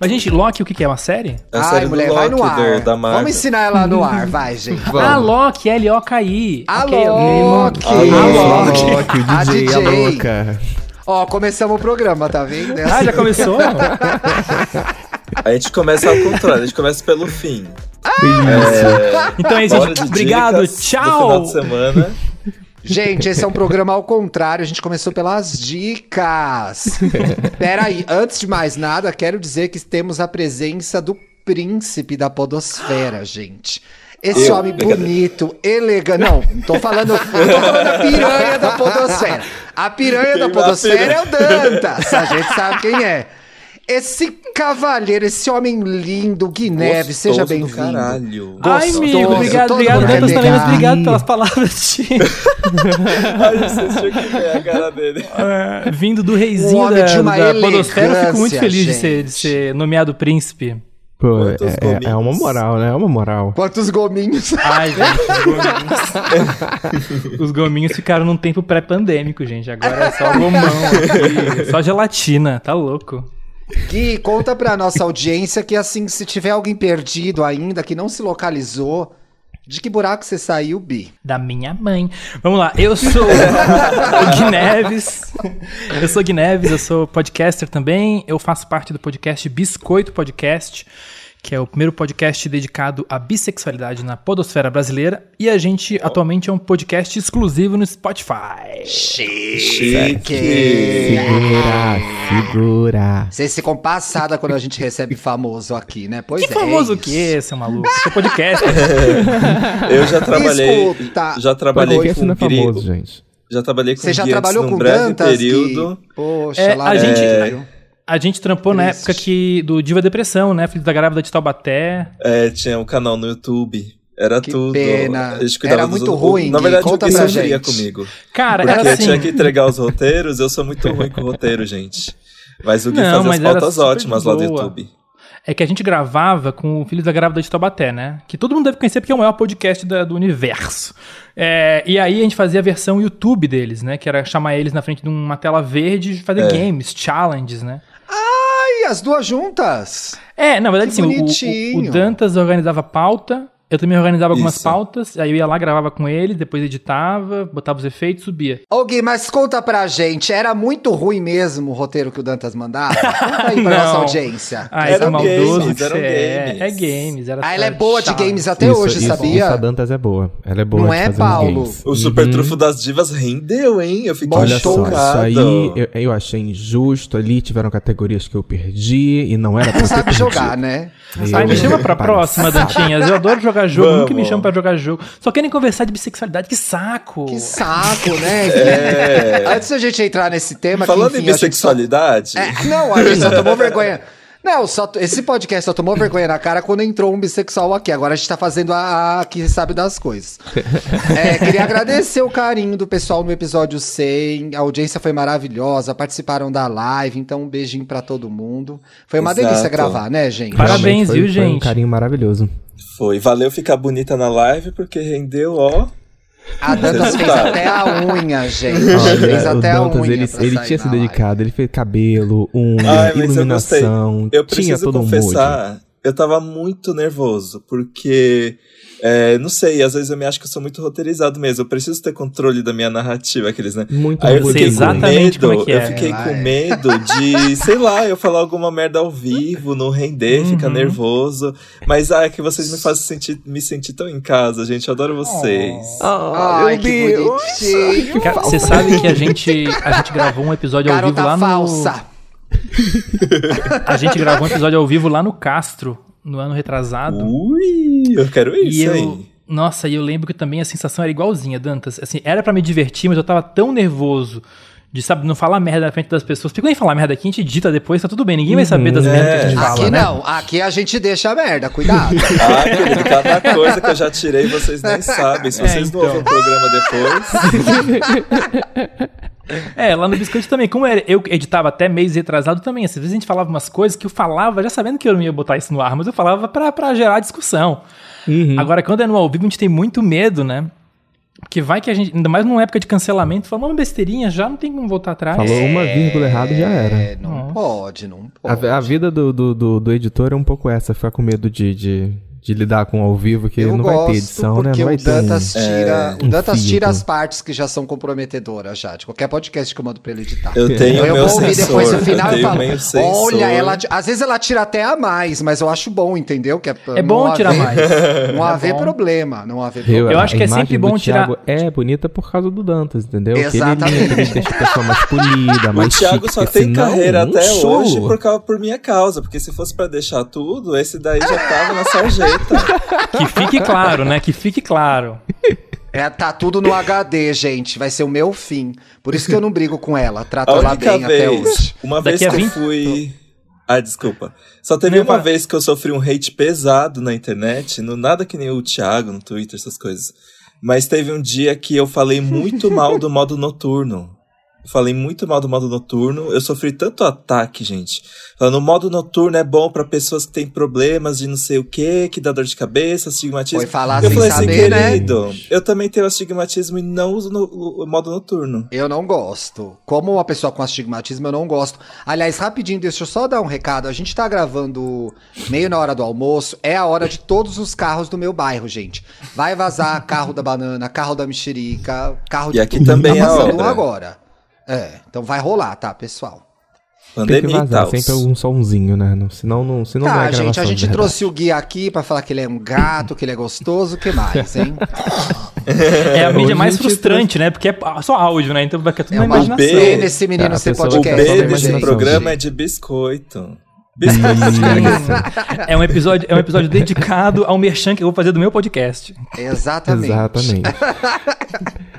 Mas, gente, Loki, o que, que é? Uma série? É a Ai, série do mulher, vai no Loki, ar. do- da. Vamos ensinar ela no ar, vai, gente. Ah, Loki, L-O-K-I. A Ok, ok. Loki. A A Loki. Loki. Loki, o A DJ, a DJ. louca. Ó, começamos o programa, tá vendo? Ah, já começou? A gente começa ao contrário, a gente começa pelo fim. Então é isso, gente. Obrigado, tchau. final de semana. Gente, esse é um programa ao contrário, a gente começou pelas dicas. Pera aí, antes de mais nada, quero dizer que temos a presença do príncipe da podosfera, gente. Esse Eu? homem bonito, elegante. Não, não tô falando, não tô falando a piranha da podosfera. A piranha da Quem podosfera é o Dantas. A gente sabe quem é. Esse cavalheiro, esse homem lindo, Gui Neves, seja bem-vindo. caralho. Ai, amigo, obrigado, todo obrigado, Dantas obrigado pelas palavras de, Ai, vocês tinham que ver a cara dele. eh, vindo do reizinho Um da, de uma da podosfera. Eu fico muito feliz de ser, de ser nomeado príncipe. Pô, Quantos é, é- é uma moral, né? É uma moral. Quantos gominhos? Ai, gente, os gominhos. os gominhos ficaram num tempo pré-pandêmico, gente. Agora é só gomão aqui, só gelatina, tá louco. Gui, conta pra nossa audiência que, assim, se tiver alguém perdido ainda, que não se localizou, de que buraco você saiu, Bi? Da minha mãe. Vamos lá, eu sou o Gui Neves. Eu sou Gui Neves, eu sou podcaster também. Eu faço parte do podcast Biscoito Podcast, que é o primeiro podcast dedicado à bissexualidade na podosfera brasileira. E a gente atualmente é um podcast exclusivo no Spotify. Chique. Segura, segura. Vocês ficam passada quando a gente recebe famoso aqui, né? Pois Que é. famoso isso. que é, seu maluco? Eu sou podcaster. Eu já trabalhei. Escuta. Já trabalhei Podcast com não é famoso, gente. Já trabalhei com Você já trabalhou com breve Dantas, período. Gui? Poxa, É, lá a gente- dentro. A gente trampou na Triste. época que, do Diva Depressão, né? Filho da Grávida de Taubaté. É, tinha um canal no YouTube. Era Que tudo. pena. Era muito ruim, Na verdade, Conta o Gui pra gente. comigo. Cara, Porque era assim. tinha que entregar os roteiros, eu sou muito ruim com roteiro, gente. Mas o Gui Não, fazia as pautas ótimas lá do. YouTube. É que a gente gravava com o Filhos da Grávida de Taubaté, né? Que todo mundo deve conhecer porque é o maior podcast da- do universo. É, e aí a gente fazia a versão YouTube deles, né? Que era chamar eles na frente de uma tela verde e fazer É. games, challenges, né? As duas juntas. É, na verdade, sim, o- o Dantas organizava pauta, eu também organizava algumas Isso. pautas, aí eu ia lá, gravava com ele, depois editava, botava os efeitos, subia. Ô, Gui, mas conta pra gente, era muito ruim mesmo o roteiro que o Dantas mandava? Conta aí pra nossa audiência. Ah, Eram é maldoso games, eram é. games. É games. Era Ah, ela é só boa de games até Isso- hoje, isso- sabia? Isso a Dantas é boa. Ela é boa Não de é, Paulo? games. O Super Uhum. Trufo das Divas rendeu, hein? Eu fiquei Olha só, chocado. isso aí eu, eu achei injusto. Ali tiveram categorias que eu perdi e não era pra Não sabe jogar, perdido. né? Ai, me chama pra próxima, Dantinhas. Eu adoro jogar jogo, Vamos. nunca me chama pra jogar jogo. Só querem conversar de bissexualidade, que saco. Que saco, né? É. Antes da gente entrar nesse tema, Falando que, em enfim, a gente só- bissexualidade, É, não, a gente só tomou vergonha. Não, só, esse podcast só tomou vergonha na cara quando entrou um bissexual aqui. Agora a gente tá fazendo a, a que sabe das coisas. É, queria agradecer o carinho do pessoal no episódio 100. A audiência foi maravilhosa, participaram da live, então um beijinho pra todo mundo. Foi uma Exato. delícia gravar, né, gente? Parabéns, foi- viu, foi um gente? carinho maravilhoso. Foi. Valeu ficar bonita na live, porque rendeu, ó. A Dantas fez até a unha, gente. Olha, fez o até a Dantas, unha. ele, ele tinha se na live. dedicado, ele fez cabelo, unha, Ai, eu iluminação, Eu tinha preciso todo um mood. confessar, eu tava muito nervoso, porque. É, não sei, às vezes eu me acho que eu sou muito roteirizado mesmo. Eu preciso ter controle da minha narrativa, aqueles, né? Muito Aí eu fiquei sei com exatamente medo, como é que eu é. fiquei com é. medo de, sei lá, eu falar alguma merda ao vivo, não render, ficar Uhum. nervoso. Mas ah, é que vocês me fazem sentir, me sentir tão em casa, gente. Eu adoro vocês. Ai, que bonitinho. Cara, Você sabe que a gente, a gente gravou um episódio ao vivo Garota lá no. falsa. A gente gravou um episódio ao vivo lá no Castro, no ano retrasado. Ui, eu quero E isso eu, aí. nossa, e eu lembro que também a sensação era igualzinha, Dantas. Assim, era pra me divertir, mas eu tava tão nervoso de, sabe, não falar merda na frente das pessoas. Porque gente falar merda aqui, a gente edita depois, tá tudo bem. Ninguém vai saber das merdas que a gente fala, Aqui né? não, aqui a gente deixa a merda, cuidado. Ah, querido, cada coisa que eu já tirei, vocês nem sabem. Se É, vocês não então. ouvem o programa depois. É, lá no Biscoito também. Como eu editava até mês retrasado também, às vezes a gente falava umas coisas que eu falava já sabendo que eu não ia botar isso no ar, mas eu falava pra, pra gerar discussão. Uhum. Agora, quando é no ao vivo, a gente tem muito medo, né? Porque vai que a gente, ainda mais numa época de cancelamento, falou uma besteirinha, já não tem como voltar atrás. Falou uma vírgula errada e já É, era. não Nossa. pode, não A, pode. a vida do, do, do, do editor é um pouco essa, ficar com medo de, de, de lidar com ao vivo, que Eu não gosto vai ter edição, né? porque Não vai o ter um- Dantas tira, um o Dantas tira as partes que já são comprometedoras já, de qualquer podcast que eu mando pra ele editar. Eu tenho eu meu vou ouvir sensor. depois no final eu e tenho falo, olha, ela, às vezes ela tira até a mais, mas eu acho bom, entendeu? Que É bom não tirar haver- mais. Não É haver bom. problema, não haver Eu, problema. Eu acho que é sempre bom tirar- Thiago É bonita por causa do Dantas, entendeu? Que Exatamente. ele ele deixa a pessoa mais polida, O mais Thiago chique, só tem carreira até hoje por, causa, por minha causa, porque se fosse pra deixar tudo, esse daí já tava na sarjeta. Que fique claro, né? Que fique claro. É, tá tudo no HD, gente. Vai ser o meu fim. Por isso que eu não brigo com ela. Trato ela bem até vez, hoje. uma Daqui vez a que eu 20 fui. Ah, desculpa. Só teve Não, uma vez que eu sofri um hate pesado na internet, no nada que nem o Thiago no Twitter, essas coisas. Mas teve um dia que eu falei muito mal do modo noturno. Falei muito mal do modo noturno. Eu sofri tanto ataque, gente. Falando, o modo noturno é bom pra pessoas que têm problemas de não sei o que, que dá dor de cabeça, astigmatismo. Foi falar eu sem falei assim, saber, né? querido, eu também tenho astigmatismo e não uso no- o modo noturno. Eu não gosto. Como uma pessoa com astigmatismo, eu não gosto. Aliás, rapidinho, deixa eu só dar um recado. A gente tá gravando meio na hora do almoço. É a hora de todos os carros do meu bairro, gente. Vai vazar carro da banana, carro da mexerica, carro E de aqui tudo. também tá é um hora. agora. É, então vai rolar, tá, pessoal? Tem que Pandemia vazar, sempre algum somzinho, né? Não- Senão não, senão não tá, é gente, gravação a gente trouxe o guia aqui pra falar que ele é um gato, que ele é gostoso, o que mais, hein? É a mídia mais frustrante, né? Porque é só áudio, né? Então vai ficar tudo É na uma imaginação. B. pena esse menino A ser pessoa- O Podcast, B podcast. desse programa gente. é de biscoito. É um episódio, é um episódio dedicado ao merchan que eu vou fazer do meu podcast. Exatamente. Exatamente.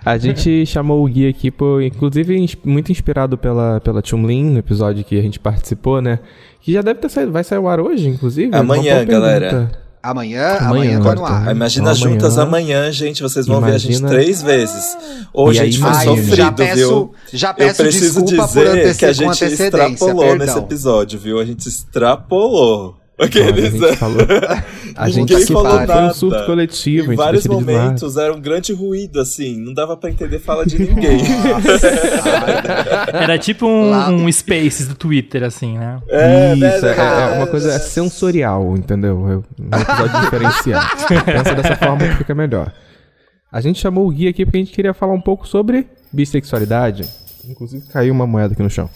A gente chamou o Gui aqui, por, inclusive muito inspirado pela, pela Chun-Lin, no episódio que a gente participou, né? Que já deve ter saído, vai sair ao ar hoje, inclusive. Amanhã, galera. Amanhã, Amanhã, amanhã tá no ar. Imagina Amanhã. juntas amanhã, gente. Vocês vão ver a gente Imagina- três vezes. Hoje E a gente foi sofrido, já peço, viu? já Eu peço preciso desculpa por dizer que a gente extrapolou perdão. nesse episódio, viu? A gente extrapolou. Olha, Aqueles, a gente falou. A gente Ninguém falou foi um nada. surto coletivo. Em vários momentos era um grande ruído, assim. Não dava pra entender fala de ninguém. Era tipo um, Lá- um Spaces do Twitter, assim, né? É, né, Isso, é, né? é uma coisa sensorial, entendeu? É um episódio diferenciado. Pensa dessa forma que fica melhor. A gente chamou o Gui aqui porque a gente queria falar um pouco sobre bissexualidade. Inclusive caiu uma moeda aqui no chão.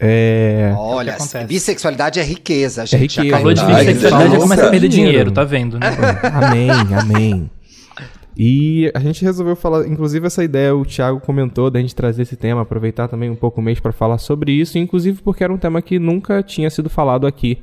É. Olha, É o que acontece. bissexualidade é riqueza, gente. Já riqueza. Falou de bissexualidade já começa a perder Dinheiro. dinheiro, tá vendo, né? Amém, amém. E a gente resolveu falar, inclusive essa ideia o Thiago comentou da gente trazer esse tema, aproveitar também um pouco o mês para falar sobre isso, inclusive porque era um tema que nunca tinha sido falado aqui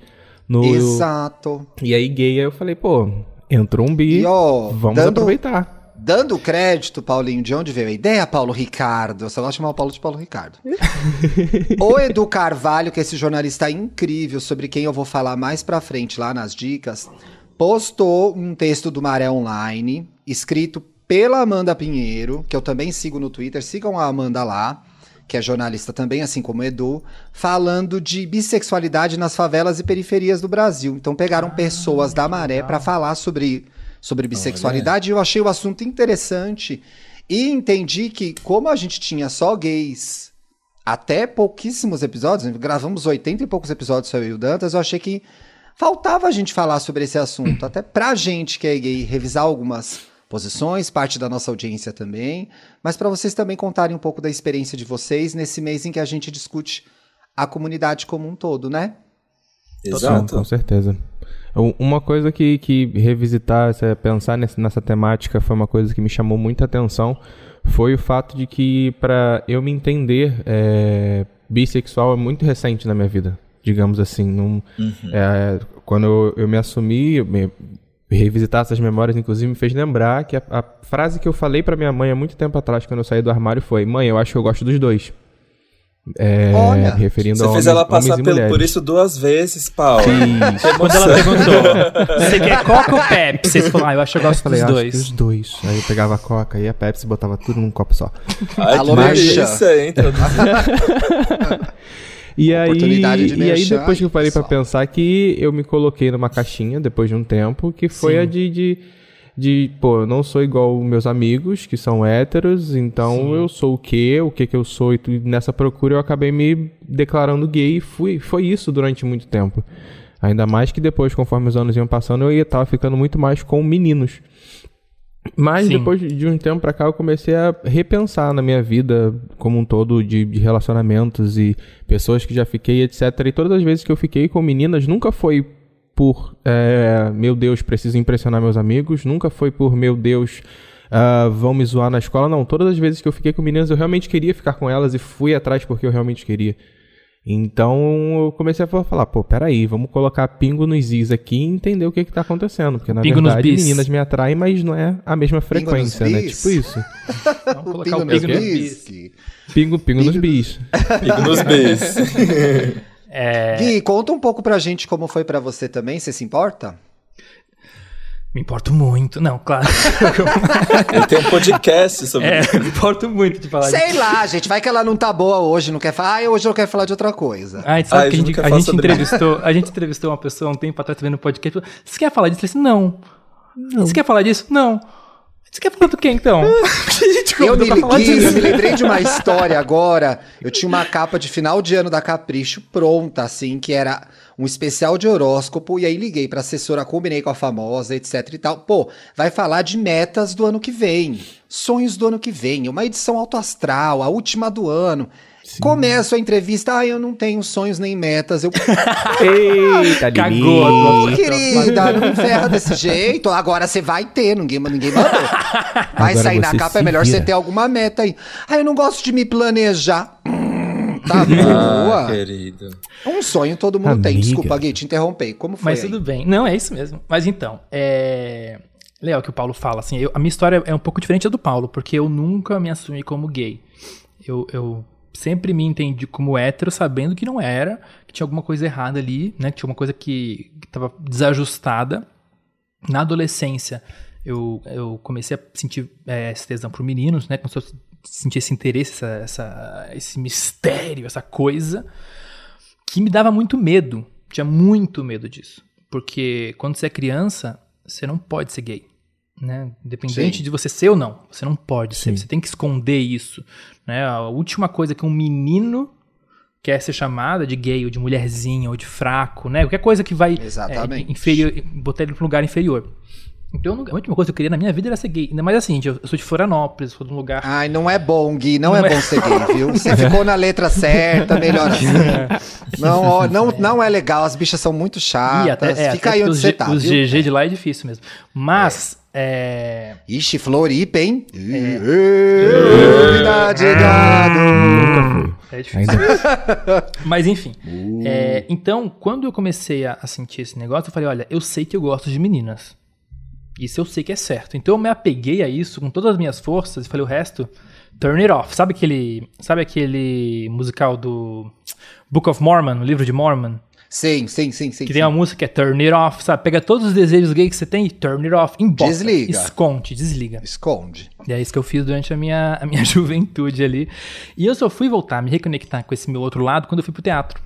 no Exato. E aí gay, aí eu falei, pô, entrou um bi, E, ó, vamos dando- aproveitar. Dando crédito, Paulinho, de onde veio a ideia, Paulo Ricardo? Eu só gosto de chamar o Paulo de Paulo Ricardo. o Edu Carvalho, que é esse jornalista incrível, sobre quem eu vou falar mais pra frente lá nas dicas, postou um texto do Maré Online, escrito pela Amanda Pinheiro, que eu também sigo no Twitter. Sigam a Amanda lá, que é jornalista também, assim como o Edu, falando de bissexualidade nas favelas e periferias do Brasil. Então pegaram pessoas da Maré pra falar sobre, sobre bissexualidade. E eu achei o assunto interessante e entendi que, como a gente tinha só gays até pouquíssimos episódios, gravamos 80 e poucos episódios sobre o Dantas, eu achei que faltava a gente falar sobre esse assunto, até pra gente que é gay revisar algumas posições, parte da nossa audiência também, mas para vocês também contarem um pouco da experiência de vocês nesse mês em que a gente discute a comunidade como um todo, né? Sim, com Exato. certeza. Um- Uma coisa que, que revisitar, pensar nessa temática foi uma coisa que me chamou muita atenção, foi o fato de que para eu me entender é, bissexual é muito recente na minha vida, digamos assim. Não, é, quando eu, eu me assumi, eu me- revisitar essas memórias, inclusive, me fez lembrar que a, a frase que eu falei pra minha mãe há muito tempo atrás, quando eu saí do armário, foi: Mãe, eu acho que eu gosto dos dois. É, Olha, referindo Você a fez homens, ela passar pelo, por isso duas vezes, Paulo. Quando ela perguntou, você quer Coca ou Pepsi? Você falou, ah, eu acho que eu Eu gosto falei, dos que dois. os dois. Aí eu pegava a coca e a Pepsi e botava tudo num copo só. Ai, Alô, que Merchan. delícia, hein? E aí, Oportunidade de e aí depois que eu parei pra pessoal. pensar que eu me coloquei numa caixinha depois de um tempo, que foi Sim. a de, de de, pô, eu não sou igual meus amigos, que são héteros, então Sim. eu sou o quê, o que que eu sou, e nessa procura eu acabei me declarando gay, e fui, foi isso durante muito tempo. Ainda mais que depois, conforme os anos iam passando, eu ia estar ficando muito mais com meninos. Mas Sim. depois de um tempo pra cá, eu comecei a repensar na minha vida como um todo de, de relacionamentos e pessoas que já fiquei, etc. E todas as vezes que eu fiquei com meninas, nunca foi por, é, meu Deus, preciso impressionar meus amigos, nunca foi por, meu Deus, ah, vão me zoar na escola. Não, todas as vezes que eu fiquei com meninas, eu realmente queria ficar com elas e fui atrás porque eu realmente queria. Então eu comecei a falar, pô, peraí, vamos colocar pingo nos is aqui e entender o que que tá acontecendo. Porque na Pingo nos verdade bis. meninas me atraem, mas não é a mesma Pingo nos frequência, né? bis? Tipo isso. Vamos O colocar pingo o nos pingo no bis. bis. Pingo, pingo nos Pingo- bis. Fico nos beijos. É, Gui, conta um pouco pra gente como foi pra você também, você se importa? me importo muito. Não, claro. Ele tem um podcast sobre É, isso. me importo muito de falar Sei disso. lá, gente, vai que ela não tá boa hoje, não quer falar. Ah, hoje eu quero falar de outra coisa. Ah, sabe Ah, que a a gente a gente entrevistou, a gente entrevistou uma pessoa um tempo atrás vendo no podcast. falou, Você quer falar disso? Eu falei assim, não. Você quer falar disso? Não. Você quer falar do quê, então? Eu me, disso. eu me lembrei de uma história agora. Eu tinha uma capa de final de ano da Capricho pronta, assim, que era um especial de horóscopo. E aí liguei pra assessora, combinei com a famosa, etc e tal. Pô, vai falar de metas do ano que vem. Sonhos do ano que vem. Uma edição autoastral, a última do ano. Começo a entrevista, ah, eu não tenho sonhos nem metas. Eu, Eita, Cagou Ô, querida, não me ferra desse jeito. Agora você vai ter, ninguém, ninguém mandou. Vai Agora sair na capa, é melhor você ter alguma meta aí. Ah, eu não gosto de me planejar. Hum, tá Ah, boa. querido. um sonho todo mundo tem. Amiga. Desculpa, Gui, te interrompei. Como foi Mas aí? tudo bem. Não, é isso mesmo. Mas então, é. Legal que o Paulo fala, assim, eu- a minha história é um pouco diferente da do Paulo, porque eu nunca me assumi como gay. Eu, eu sempre me entendi como hétero, sabendo que não era, que tinha alguma coisa errada ali, né? Que tinha uma coisa que, que tava desajustada. Na adolescência, eu, eu comecei a sentir é, esse tesão por meninos, né? Começou a sentir esse interesse, essa, essa- esse mistério, essa coisa que me dava muito medo. Tinha muito medo disso. Porque quando você é criança, você não pode ser gay. Né? Independente Sim. de você ser ou não, você não pode ser. Sim. Você tem que esconder isso. Né? A última coisa que um menino quer ser chamada de gay, ou de mulherzinha, ou de fraco, né? Qualquer coisa que vai é, inferior, botar ele para um lugar inferior. Então, a última coisa que eu queria na minha vida era ser gay. Ainda mais assim, gente, eu sou de Florianópolis, sou de um lugar Ai, não é bom, Gui. Não, Não é, é. bom ser gay, viu? Você ficou na letra certa, melhor assim. Não, ó, não, não é legal, as bichas são muito chatas. até, é, Fica até aí onde os você tá, Os viu? GG de lá é difícil mesmo. Mas, é, Ixi, Floripa, hein? Vida de gado. é difícil. Ainda. Mas enfim. Uh. É, então, quando eu comecei a, a sentir esse negócio, eu falei, olha, eu sei que eu gosto de meninas. Isso eu sei que é certo. Então eu me apeguei a isso com todas as minhas forças e falei o resto, turn it off. Sabe aquele, sabe aquele musical do Book of Mormon, o livro de Mormon? Sim, sim, sim, sim. Que sim. tem uma música que é turn it off, sabe? Pega todos os desejos gays que você tem e turn it off, embora. Desliga. Esconde, desliga. Esconde. E é isso que eu fiz durante a minha, a minha juventude ali. E eu só fui voltar, me reconectar com esse meu outro lado quando eu fui pro teatro.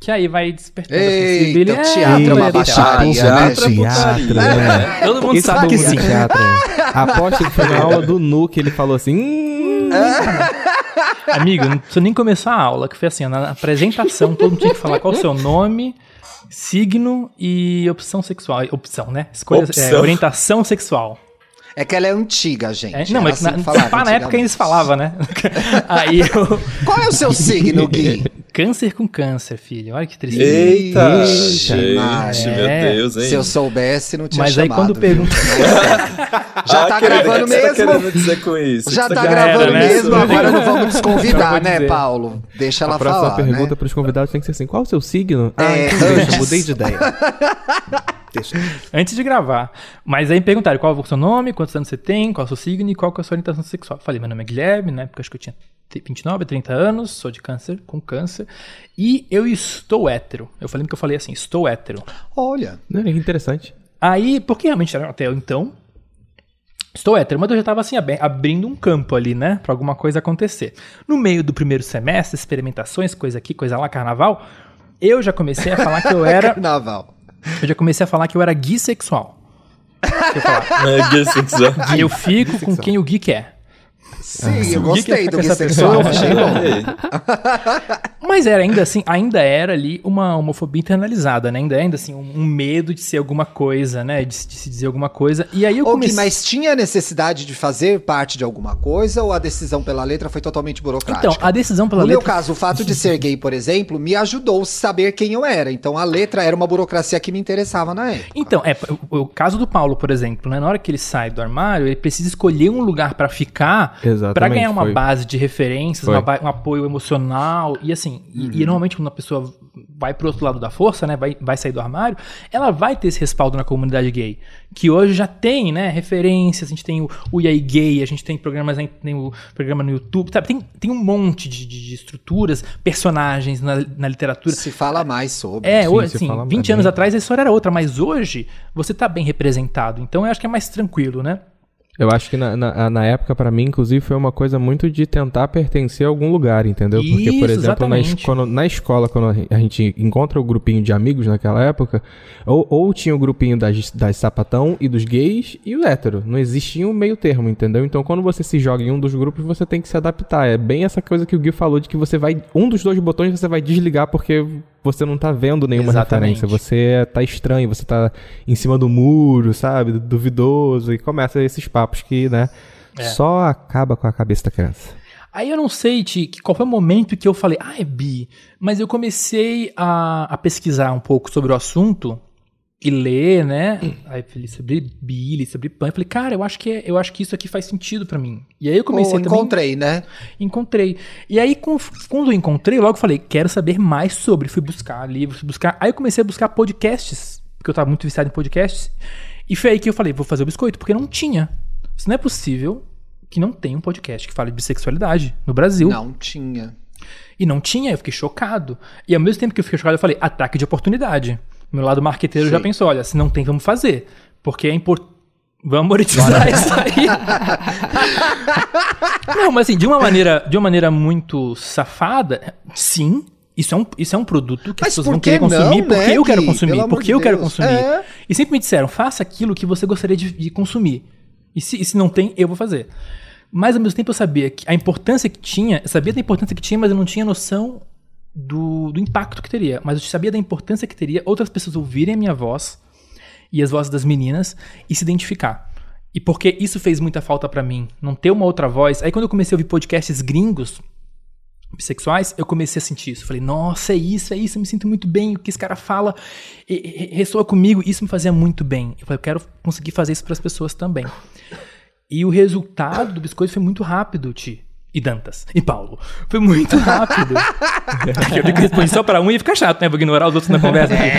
Que aí vai despertando a Eita, sensibilidade. o teatro é uma baixaria, Ah, né, teatro é gente? putaria. né? Todo mundo Esse sabe que sim. teatro, é. Aposto que foi na aula do Nuke, ele falou assim. "Hum, Amigo, não precisa nem começar a aula, que foi assim, na apresentação, todo mundo tinha que falar qual o seu nome, signo e opção sexual. Opção, né? Escolha, Opção. é, orientação sexual. É que ela é antiga, gente. É, não, mas que na, assim falava na época ainda antigamente. se falava, né? Aí eu. Qual é o seu signo, Gui? Câncer com câncer, filho. Olha que tristeza. Eita, Ixi, gente, Maria. meu É. Deus, hein? Se eu soubesse, não tinha Mas aí chamado. quando pergunta. Já Ah, tá querida, gravando que mesmo? Tá dizer com isso? Já O que tá gravando era, né? mesmo, agora não vamos desconvidar, né. Paulo? Deixa ela A próxima falar, pergunta né? pros convidados tem que ser assim: qual o seu signo? Ah, É, então deixa, antes. eu mudei de ideia. Deixa. Antes de gravar. Mas aí me perguntaram qual é o seu nome, quantos anos você tem, qual é o seu signo e qual é a sua orientação sexual. Eu Falei, meu nome é Guilherme, na época acho que eu tinha 29, 30 anos, sou de câncer, com câncer. E eu estou hétero. Eu falei que eu falei assim, estou hétero. Olha, que interessante. Aí, porque realmente era até então. Estou hétero, mas eu já estava assim, abrindo um campo ali, né? Pra alguma coisa acontecer. No meio do primeiro semestre, experimentações, coisa aqui, coisa lá, carnaval, eu já comecei a falar que eu era. carnaval. Eu já comecei a falar que eu era eu falar. É, bissexual. E eu fico com quem o Gui quer. Sim, eu Gui que gostei do bissexual, pessoa. achei bom. Mas era ainda assim, ainda era ali uma homofobia internalizada, né? Ainda, ainda assim, um, um medo de ser alguma coisa, né? De, de se dizer alguma coisa. E aí eu comecei. mas tinha necessidade de fazer parte de alguma coisa ou a decisão pela letra foi totalmente burocrática? Então, a decisão pela no meu letra. caso, o fato de ser gay, por exemplo, me ajudou a saber quem eu era. Então a letra era uma burocracia que me interessava na época. Então, é, o, o caso do Paulo, por exemplo, né? Na hora que ele sai do armário, ele precisa escolher um lugar pra ficar, pra ganhar uma foi. base de referências, uma um apoio emocional e assim. E- Uhum. E, normalmente quando a pessoa vai pro outro lado da força, né? Vai, vai sair do armário, ela vai ter esse respaldo na comunidade gay, que hoje já tem, né? Referências. A gente tem o, o EA Gay, a gente tem programas, tem o programa no YouTube, sabe? Tem, tem um monte de, de- de estruturas, personagens na, na literatura. Se fala mais sobre. É, Sim, hoje, assim, fala 20 bem. anos atrás a história era outra, mas hoje você tá bem representado. Então eu acho que é mais tranquilo, né? Eu acho que na, na, na época, pra mim, inclusive, foi uma coisa muito de tentar pertencer a algum lugar, entendeu? Porque, por Isso, exemplo, na, quando- na escola, quando a gente encontra o grupinho de amigos naquela época, ou, ou tinha o grupinho das, das sapatão e dos gays e o hétero. Não existia um meio termo, entendeu? Então, quando você se joga em um dos grupos, você tem que se adaptar. É bem essa coisa que o Gui falou, de que você vai. Um dos dois botões você vai desligar porque você não tá vendo nenhuma Exatamente. referência. Você tá estranho, você tá em cima do muro, sabe? Duvidoso. E começa esses papos que, né? É. Só acaba com a cabeça da criança. Aí eu não sei, Ti, qual foi o momento que eu falei, ah, é bi. Mas eu comecei a, a pesquisar um pouco sobre o assunto e ler, né? Aí eu li sobre bi, li sobre pan. Eu falei, cara, eu acho que, é- eu acho que isso aqui faz sentido pra mim. E aí eu comecei também. encontrei, né? Encontrei. E aí, com- quando eu encontrei, logo falei, quero saber mais sobre. Fui buscar livros, fui buscar. Aí eu comecei a buscar podcasts, porque eu tava muito viciado em podcasts. E foi aí que eu falei, vou fazer o biscoito, porque não tinha. Isso não é possível que não tenha um podcast que fale de bissexualidade no Brasil. Não tinha. E não tinha, eu fiquei chocado. E ao mesmo tempo que eu fiquei chocado, eu falei, ataque de oportunidade. Meu lado marqueteiro já Sim. pensou, olha, se não tem, vamos fazer. Porque é importante. Vamos monetizar isso aí. não, mas assim, de uma maneira, de uma maneira muito safada, sim. Isso é, um, isso é um produto que Mas as pessoas vão que querer consumir não, porque né, eu quero consumir, porque de eu quero Deus. consumir. É. E sempre me disseram, faça aquilo que você gostaria de, de consumir. E se, e se não tem, eu vou fazer. Mas ao mesmo tempo eu sabia que a importância que tinha, eu sabia da importância que tinha, mas eu não tinha noção do, do impacto que teria. Mas eu sabia da importância que teria outras pessoas ouvirem a minha voz e as vozes das meninas e se identificar. E porque isso fez muita falta pra mim, não ter uma outra voz. Aí quando eu comecei a ouvir podcasts gringos, bissexuais, eu comecei a sentir isso. Falei, nossa, é isso, é isso, eu me sinto muito bem. O que esse cara fala e- e- ressoa comigo. Isso me fazia muito bem. Eu falei, eu quero conseguir fazer isso para as pessoas também. E o resultado do biscoito foi muito rápido, Ti. E Dantas. E Paulo. Foi muito rápido. eu vi que respondi só pra um e ia ficar chato, né? Vou ignorar os outros na conversa. aqui.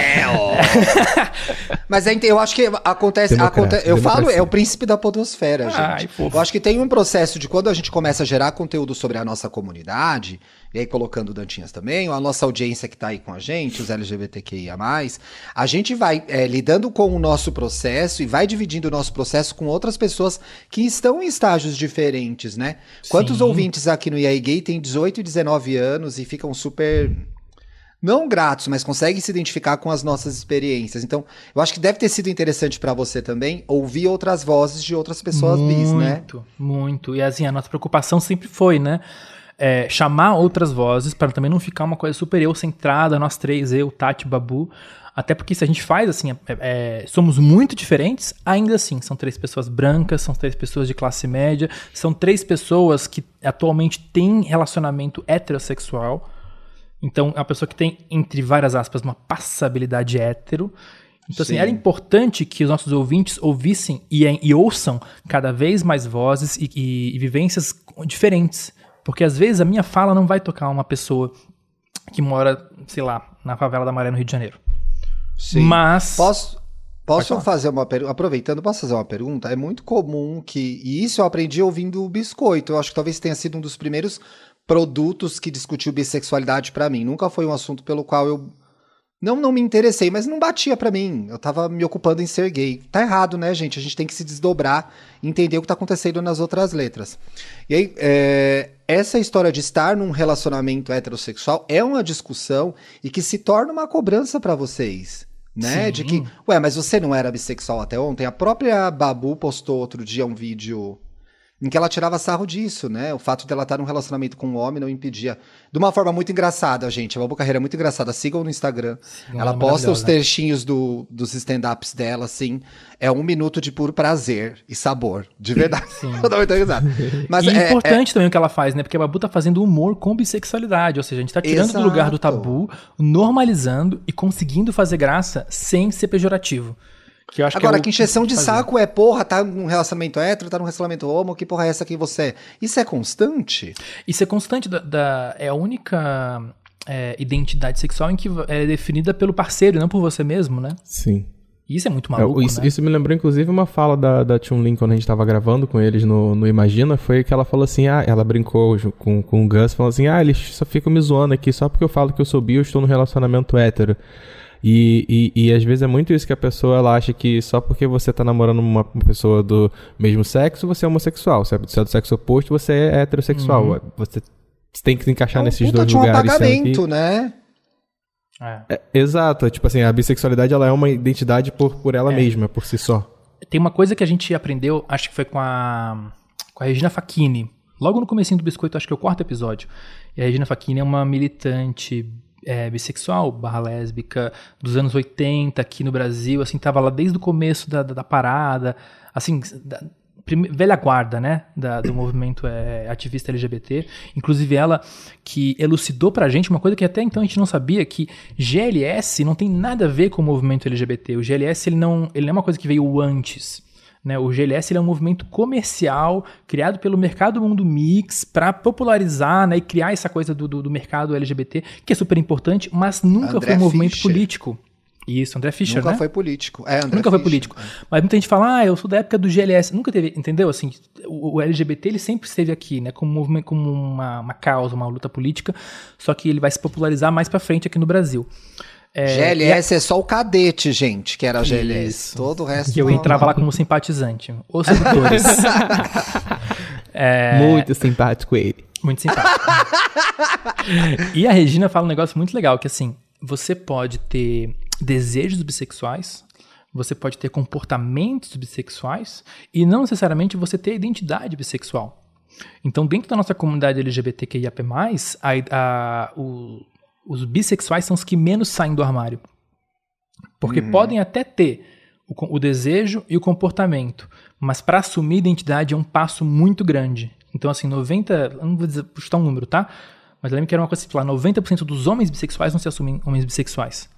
Mas é, eu acho que acontece. Democracia, aconte- eu falo, democracia. é o príncipe da podosfera, gente. Ai, fofo. eu acho que tem um processo de quando a gente começa a gerar conteúdo sobre a nossa comunidade, e aí colocando o Dantinhas também, a nossa audiência que tá aí com a gente, os LGBTQIA, a gente vai é, lidando com o nosso processo e vai dividindo o nosso processo com outras pessoas que estão em estágios diferentes, né? Quantos Sim. ouvintes aqui no EA Gay têm 18 e 19 anos e ficam super não gratos, mas conseguem se identificar com as nossas experiências. Então, eu acho que deve ter sido interessante pra você também ouvir outras vozes de outras pessoas bis, né? Muito, muito. E assim, a nossa preocupação sempre foi, né? É, chamar outras vozes para também não ficar uma coisa super eu centrada, nós três, eu, Tati, Babu. Até porque se a gente faz assim, é- é, somos muito diferentes, ainda assim, são três pessoas brancas, são três pessoas de classe média, são três pessoas que atualmente têm relacionamento heterossexual. Então, é uma pessoa que tem, entre várias aspas, uma passabilidade hétero. Então, assim, Sim. era importante que os nossos ouvintes ouvissem e, e ouçam cada vez mais vozes e, e- e vivências diferentes. Porque às vezes a minha fala não vai tocar uma pessoa que mora, sei lá, na favela da Maré, no Rio de Janeiro. Sim. Mas. Posso, posso fazer uma pergunta? Aproveitando, posso fazer uma pergunta? É muito comum que. E isso eu aprendi ouvindo o biscoito. Eu acho que talvez tenha sido um dos primeiros produtos que discutiu bissexualidade pra mim. Nunca foi um assunto pelo qual eu. Não, não me interessei, mas não batia pra mim. Eu tava me ocupando em ser gay. Tá errado, né, gente? A gente tem que se desdobrar entender o que tá acontecendo nas outras letras. E aí, é, essa história de estar num relacionamento heterossexual é uma discussão e que se torna uma cobrança pra vocês. Né? Sim. De que, ué, mas você não era bissexual até ontem? A própria Babu postou outro dia um vídeo em que ela tirava sarro disso, né? O fato dela estar num relacionamento com um homem não impedia. De uma forma muito engraçada, gente. A Babu Carreira é muito engraçada. Sigam no Instagram. Sigam ela ela, posta os trechinhos do, dos stand-ups dela, assim. É um minuto de puro prazer e sabor. De verdade. Sim. Eu dou muita risada. Mas e é, importante também o que ela faz, né? Porque a Babu tá fazendo humor com bissexualidade. Ou seja, a gente tá tirando do lugar do Exato. tabu, normalizando e conseguindo fazer graça sem ser pejorativo. Que acho Agora, que, é o que encheção de fazer. saco é, porra, tá num relacionamento hétero, tá num relacionamento homo, que porra é essa que você é? Isso é constante? Isso é constante da, da- é a única é, identidade sexual em que é definida pelo parceiro, e não por você mesmo, né? Sim. E Isso é muito É, maluco, isso, né? isso me lembrou, inclusive, uma fala da, da Chun-Lin quando a gente tava gravando com eles no, no Imagina, foi que ela falou assim, ah, ela brincou com, com o Gus, falou assim, ah, eles só ficam me zoando aqui só porque eu falo que eu sou bi, eu estou num relacionamento hétero. E, e, e às vezes é muito isso que a pessoa ela acha que só porque você tá namorando uma, pessoa do mesmo sexo, você é homossexual. Se é é do sexo oposto, você é heterossexual. Você tem que se encaixar É um nesses puta dois de um lugares. que- apagamento, né? É. É, exato, tipo assim, a bissexualidade ela é uma identidade por, por ela mesma, por si só. Tem uma coisa que a gente aprendeu, acho que foi com a, com a Regina Facchini. Logo no comecinho do Biscoito, acho que é o quarto episódio. E a Regina Facchini é uma militante é, bissexual, barra lésbica, dos anos 80 aqui no Brasil. Assim, tava lá desde o começo da, da, da parada. Assim, da, prime- velha guarda, né, da- do movimento é, ativista LGBT. Inclusive ela que elucidou pra gente uma coisa que até então a gente não sabia, que GLS não tem nada a ver com o movimento LGBT. O GLS ele não, ele não é uma coisa que veio antes. Né? O GLS é um movimento comercial criado pelo mercado mundo mix para popularizar né, e criar essa coisa do, do, do mercado LGBT, que é super importante, mas nunca André foi um movimento Fischer. político. Isso, André Fischer, Nunca né? foi político. É, André Nunca foi Fischer. político. Mas muita gente fala, ah, eu sou da época do GLS. Nunca teve, entendeu? Assim, o, o LGBT ele sempre esteve aqui, né? Como, movimento, como uma, uma causa, uma luta política. Só que ele vai se popularizar mais pra frente aqui no Brasil. É, GLS é só o cadete, gente, que era GLS. Isso. Todo o resto. Que eu entrava lá como simpatizante. Os sedutores. É, Muito simpático ele. Muito simpático. e a Regina fala um negócio muito legal, que assim, você pode ter desejos bissexuais, você pode ter comportamentos bissexuais, e não necessariamente você ter identidade bissexual. Então, dentro da nossa comunidade LGBTQIAP+, a, a, o- os bissexuais são os que menos saem do armário. Porque podem até ter o, o desejo e o comportamento, mas para assumir identidade é um passo muito grande. Então, assim, 90, eu não vou dizer, chutar um número, tá? Mas lembra que era uma coisa assim, lá, 90% dos homens bissexuais não se assumem homens bissexuais.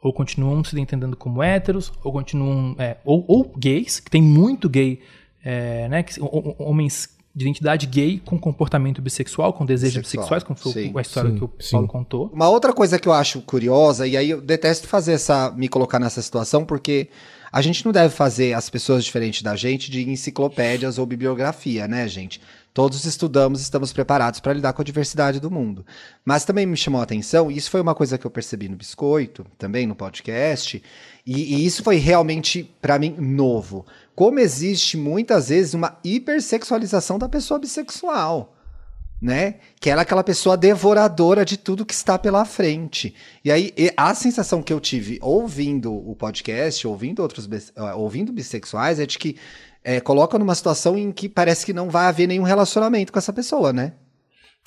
Ou continuam se entendendo como héteros, ou continuam. é, ou, ou gays, que tem muito gay, é, né? que- o- o- homens de identidade gay com comportamento bissexual, com desejos bissexuais, como foi sim. a história Sim, que o sim. Paulo contou. Uma outra coisa que eu acho curiosa, e aí eu detesto fazer essa, me colocar nessa situação, porque a gente não deve fazer as pessoas diferentes da gente de enciclopédias ou bibliografia, né, gente? Todos estudamos, estamos preparados para lidar com a diversidade do mundo. Mas também me chamou a atenção, e isso foi uma coisa que eu percebi no Biscoito, também no podcast, e, e isso foi realmente, para mim, novo. Como existe muitas vezes uma hipersexualização da pessoa bissexual né? Que é aquela pessoa devoradora de tudo que está pela frente. E aí, a sensação que eu tive ouvindo o podcast, ouvindo outros ah, ouvindo bissexuais, é de que é, coloca numa situação em que parece que não vai haver nenhum relacionamento com essa pessoa, né?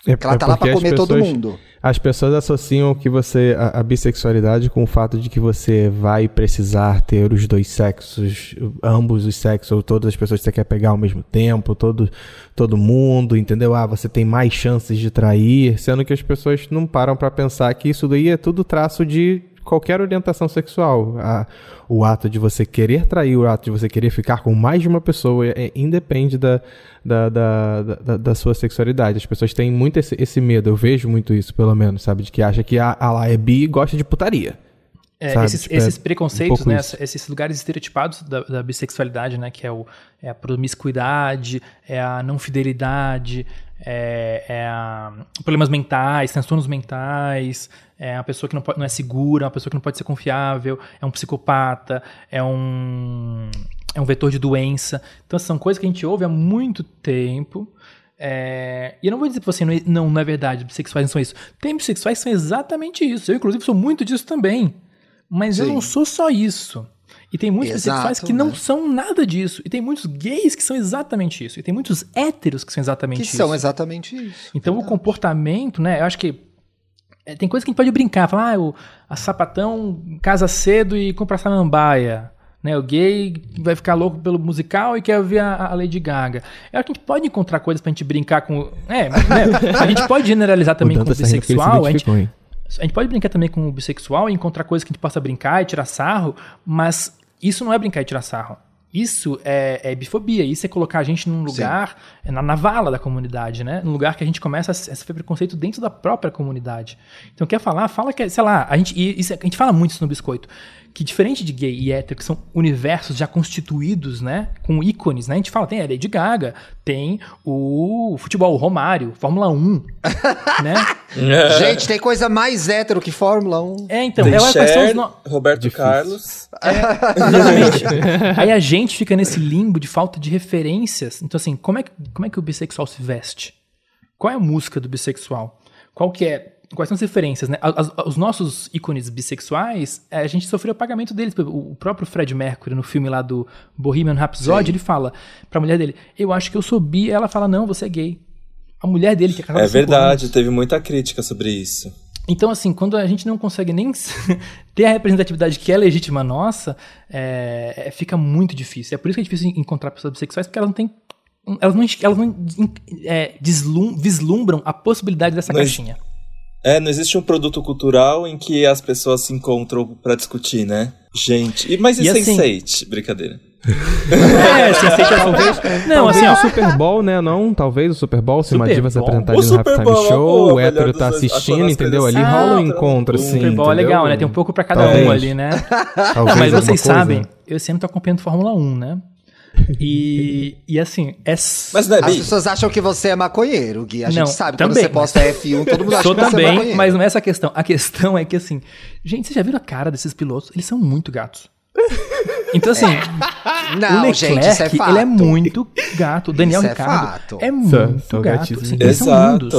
É, ela tá lá porque pra comer todo pessoas- mundo. As pessoas associam que você a, a bissexualidade com o fato de que você vai precisar ter os dois sexos, ambos os sexos, ou todas as pessoas que você quer pegar ao mesmo tempo, todo, todo mundo, entendeu? Ah, você tem mais chances de trair, sendo que as pessoas não param pra pensar que isso daí é tudo traço de qualquer orientação sexual. A- o ato de você querer trair, o ato de você querer ficar com mais de uma pessoa, é, independe da, da, da, da, da sua sexualidade. As pessoas têm muito esse, esse medo, eu vejo muito isso, pelo menos, sabe? De que acha que a, a lá é bi e gosta de putaria. É, Sabe, esses, tipo, esses é um preconceitos, pouco né, isso. esses lugares estereotipados da, da bissexualidade, né, que é, o, é a promiscuidade, é a não fidelidade, é, é a problemas mentais, transtornos mentais, é a pessoa que não, pode, não é segura, uma pessoa que não pode ser confiável, é um psicopata, é um, é um vetor de doença. Então, são coisas que a gente ouve há muito tempo. É, e eu não vou dizer pra você, não, é- não, não é verdade, bissexuais não são isso. Tem bissexuais que são exatamente isso. Eu, inclusive, sou muito disso também. Mas eu Sim. não sou só isso. E tem muitos Exato, bissexuais que não né? são nada disso. E tem muitos gays que são exatamente isso. E tem muitos héteros que são exatamente Que isso. são exatamente isso. Então o comportamento, né? Eu acho que é, tem coisa que a gente pode brincar, falar, ah, o, a sapatão casa cedo e compra samambaia. Né, o gay vai ficar louco pelo musical e quer ver a, a Lady Gaga. Eu acho que a gente pode encontrar coisas pra gente brincar com. É, né, a gente pode generalizar também com o tá se bissexual. A gente, a gente pode brincar também com o bissexual e encontrar coisas que a gente possa brincar e tirar sarro, mas isso não é brincar e tirar sarro. Isso é, é bifobia, isso é colocar a gente num lugar, é na, na vala da comunidade, né? Num lugar que a gente começa a, sofrer preconceito dentro da própria comunidade. Então, quer falar? Fala que, é, sei lá, a gente, isso, a gente fala muito isso no Biscoito, que diferente de gay e hétero, que são universos já constituídos, né? Com ícones, né? A gente fala, tem a Lady Gaga, tem o futebol, o Romário, Fórmula 1, né? Gente, tem coisa mais hétero que Fórmula 1. É, então, os Cher, no- Roberto Difícil. Carlos. Exatamente. Aí a gente fica nesse limbo de falta de referências. Então, assim, como é, que- como é que o bissexual se veste? Qual é a música do bissexual? Qual que é. Quais são as referências, né? As- os nossos ícones bissexuais, eh, a gente sofreu apagamento deles. O próprio Fred Mercury, no filme lá do Bohemian Rhapsody, ele fala pra mulher dele: Eu acho que eu sou bi. Ela fala: Não, você é gay. A mulher dele, que é há É cinco verdade, anos. teve muita crítica sobre isso. Então, assim, quando a gente não consegue nem ter a representatividade que é legítima nossa, é, é- fica muito difícil. É por isso que é difícil encontrar pessoas bissexuais, porque elas não têm. Elas não, elas não é, vislumbram a possibilidade dessa Mas- caixinha. É, não existe um produto cultural em que as pessoas se encontram pra discutir, né? Gente, e, mas e, E assim- Sense8? Brincadeira. É, assim, aceita talvez. Não, assim, ó. o Super Bowl, né? Não, talvez o Super Bowl, se uma Super diva se apresentar O ali no Halftime é uma Show, boa, o hétero tá assistindo, as entendeu? Ali assim. rola um Ah, encontro, o assim. Super Bowl é legal, né? Tem um pouco pra cada Talvez. um ali, né? Talvez Mas vocês coisa. sabem, eu ano tô acompanhando Fórmula 1, né? E, e assim, é. Mas não é As pessoas acham que você é maconheiro, Gui. A gente Não, sabe. também, Quando você posta F1, todo mundo acha Sou que você é também, maconheiro. mas não é essa a questão. A questão é que, assim, gente, vocês já viram a cara desses pilotos? Eles são muito gatos. Então, assim, Não, o Leclerc, gente, isso é fato. ele é muito gato. O Daniel Isso é Ricardo fato. é São- muito são gato. assim, eles são lindos.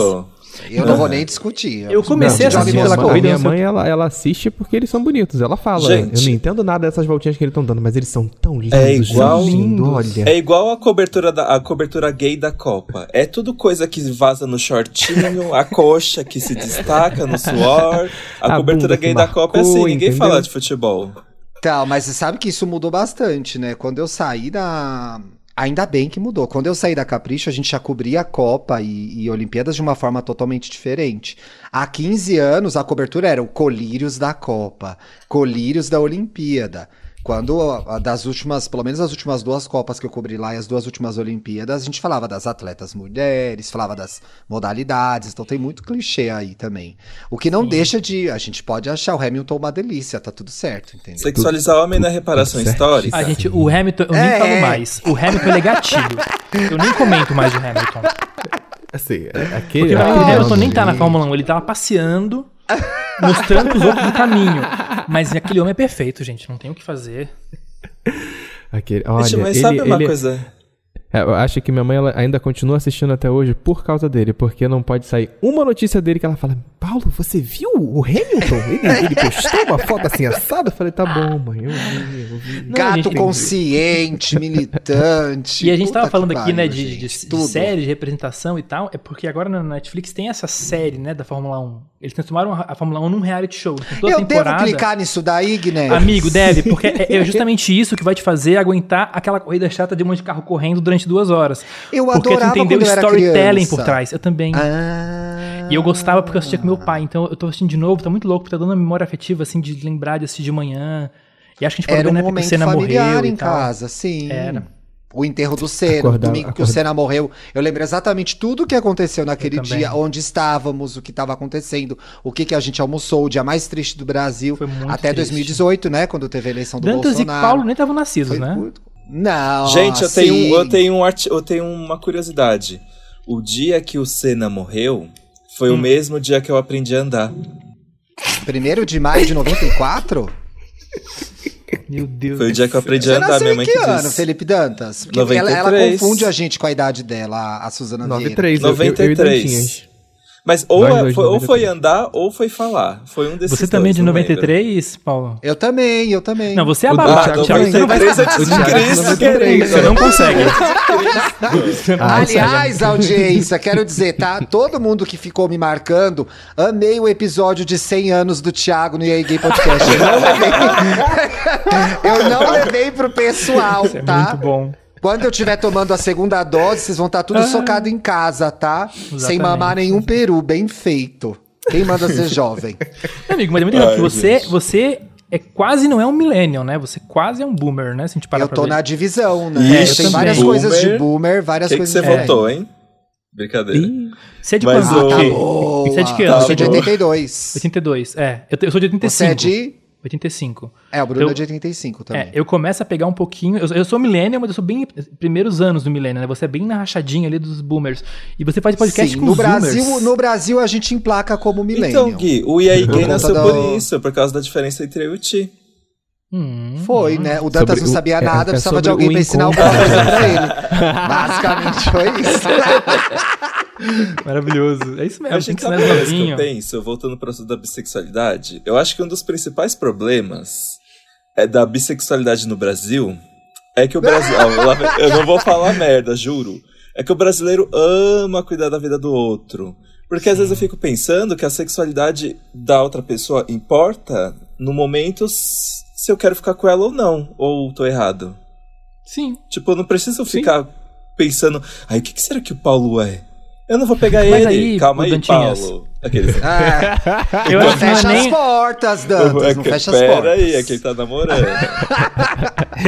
Eu não vou nem discutir. Eu comecei a Não, assistir joga pela corrida, A minha mãe, ela, ela assiste porque eles são bonitos. Ela fala, Gente. eu não entendo nada dessas voltinhas que eles estão dando, mas eles são tão lindos. É igual- lindos. olha. É igual a cobertura, da, a cobertura gay da Copa. É tudo coisa que vaza no shortinho, a coxa que se destaca no suor. A, A cobertura gay da Copa é assim, marcou, ninguém entendeu? fala de futebol. Então, mas você sabe que isso mudou bastante, né? Quando eu saí da. Ainda bem que mudou. Quando eu saí da Capricho, a gente já cobria a Copa e, e Olimpíadas de uma forma totalmente diferente. Há 15 anos, a cobertura era o Colírios da Copa, Colírios da Olimpíada. Quando, das últimas, pelo menos as últimas duas Copas que eu cobri lá e as duas últimas Olimpíadas, a gente falava das atletas mulheres, falava das modalidades, então tem muito clichê aí também. O que não deixa de. A gente pode achar o Hamilton uma delícia, tá tudo certo, entendeu? Sexualizar homem na reparação tudo histórica. A gente, o Hamilton, eu nem É, falo é. mais. O Hamilton é gatilho. Eu nem comento mais o Hamilton. Assim, é- aquele, Porque o Hamilton nem tá na Fórmula 1, ele tava passeando, mostrando pros outros o caminho. Mas aquele homem é perfeito, gente. Não tem o que fazer. Aquele, olha, Gente, mas ele, sabe uma ele- coisa? É, eu acho que minha mãe ela ainda continua assistindo até hoje por causa dele, porque não pode sair uma notícia dele que ela fala: Paulo, você viu o Hamilton? Ele, ele postou uma foto assim assada? Eu falei: tá bom, mãe, eu vi, eu vi. Não, Gato consciente, militante. E a gente Puta tava falando aqui, né, de, de, de tudo. série, de representação e tal, é porque agora na Netflix tem essa série, né, da Fórmula 1. Eles transformaram a Fórmula 1 num reality show. Toda Eu temporada... devo clicar nisso daí, Guiné? Amigo, deve, porque é, é justamente isso que vai te fazer aguentar aquela corrida chata de um monte de carro correndo durante duas horas. Eu porque tu adorava entendeu o storytelling por trás. Eu também. Ah. E eu gostava porque eu assistia com meu pai. Então eu tô assistindo de novo, tá muito louco, tá dando uma memória afetiva, assim, de lembrar de assistir de manhã. E acho que a gente pode Era ver um na época que o momento Senna familiar morreu em e casa, sim. Era. O enterro do Senna, Acordava- o domingo que o Senna morreu. Eu lembro exatamente tudo o que aconteceu naquele Eu também. dia, onde estávamos, o que estava acontecendo, o que, que a gente almoçou, o dia mais triste do Brasil. Foi muito até triste. 2018, né? Quando teve a eleição do Dantas e Bolsonaro. Paulo nem estavam nascidos, Foi né? muito- Não. Gente, eu tenho, eu, tenho um arti- eu tenho uma curiosidade. O dia que o Senna morreu foi o Hum. mesmo dia que eu aprendi a andar. Primeiro de maio de 94? Meu Deus. Foi o dia que eu aprendi a andar, minha em mãe que que ano, disse. Felipe Dantas? Porque ela, ela 93. confunde a gente com a idade dela, a Suzana Vieira. 93, eu- eu- eu e 93. Mas ou, Nós é- dois, foi, ou 93. foi andar ou foi falar. Foi um desses Você também é dois, de não lembro. 93, Paulo? Eu também, eu também. Não, você é O babaca. Thiago Thiago, você não vai 93 antes O de Thiago Cristo, 93, querido. Você não consegue. Aliás, audiência, quero dizer, tá? Todo mundo que ficou me marcando, amei o episódio de 100 anos do Thiago no EA Gay Podcast. Eu não levei, eu não levei pro pessoal, Isso é tá? muito bom. Quando eu estiver tomando a segunda dose, vocês vão estar tudo socado em casa, tá? Sem Exatamente. mamar nenhum peru, bem feito. Quem manda ser jovem? Não, amigo, mas é muito legal Ai, que você, você é quase não é um millennial, né? Você quase é um boomer, né? Se a gente parar Eu pra tô ver. na divisão, né? Isso, Tem também. várias coisas de Boomer. boomer, O várias que, que coisas você de votou, hein? Brincadeira. Ih, Você é de quando? o- Tá. Você é de que Tá ano? Eu sou de bom. 82. 82. É, eu, te- eu sou de 85. Você é de... 85. É, o Bruno Eu- é de 85 também. É, eu começo a pegar um pouquinho. Eu, eu sou millennial, mas eu sou bem primeiros anos do millennial, né? Você é bem na rachadinha ali dos boomers. E você faz podcast Sim, com no os Brasil, zoomers. no Brasil a gente emplaca como millennial. Então, Gui, o EA Gay nasceu do- por isso, por causa da diferença entre eu e o Ti. Hum, Foi, né? O Dantas Sobre não o- sabia é- nada, é precisava de alguém o pra ensinar alguma coisa pra ele. Basicamente foi isso. Maravilhoso. É isso mesmo. A gente que sabe que eu penso, voltando para o assunto da bissexualidade, eu acho que um dos principais problemas é da bissexualidade no Brasil é que o Brasil. Eu não vou falar merda, juro. É que o brasileiro ama cuidar da vida do outro. Porque às vezes eu fico pensando que a sexualidade da outra pessoa importa no momento se eu quero ficar com ela ou não. Ou tô errado. Sim. Tipo, eu não preciso ficar pensando, ai, o que, que será que o Paulo é? Eu não vou pegar Mas ele. aí, Calma aí, Dantinhas. Paulo. Aqueles. É, Eu não não fecha é nem. as portas, Dantas, não É que- fecha as Pera portas. aí, é que ele tá namorando.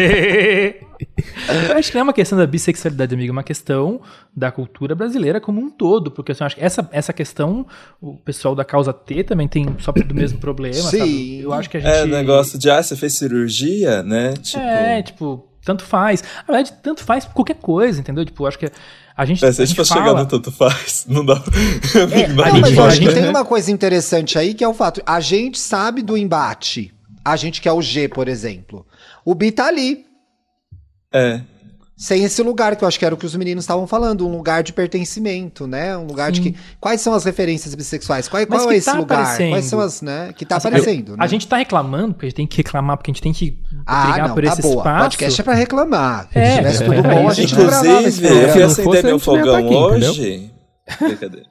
eu acho que não é uma questão da bissexualidade, amigo, é uma questão da cultura brasileira como um todo. Porque assim, eu acho que essa, essa questão, o pessoal da causa T também tem sofre do mesmo problema, Sim. sabe? Eu acho que a gente. É, o negócio de, ah, você fez cirurgia, né? Tipo, É, tipo, tanto faz. Na verdade, tanto faz qualquer coisa, entendeu? Tipo, eu acho que a gente. é, se a gente for chegar fala- no tanto faz, não dá. É, não a Não, gente- mas eu acho que gente- tem uma coisa interessante aí que é o fato. A gente sabe do embate. A gente que é o G, por exemplo. O Bi tá ali. É. Sem esse lugar, que eu acho que era o que os meninos estavam falando, um lugar de pertencimento, né? Um lugar de Sim. que. Quais são as referências bissexuais? Qual, qual é esse tá lugar? aparecendo. Quais são as, né? Que tá Assim, aparecendo. eu- né? A gente tá reclamando, porque a gente tem que reclamar, porque a gente tem que Ah, brigar não, por tá esse boa. espaço. Podcast é pra reclamar. Se É, tivesse é, tudo é bom, a gente não gravava esse Inclusive, eu fui acender a meu tá fogão hoje. Brincadeira.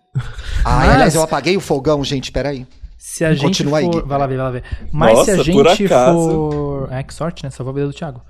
Ah, Mas- aliás, eu apaguei o fogão, gente, peraí. Se a gente Continua aí, for... Gui. Vai lá ver, vai lá ver. Mas Nossa, se a por gente acaso. for... É, que sorte, né? Salvou a vida do Thiago.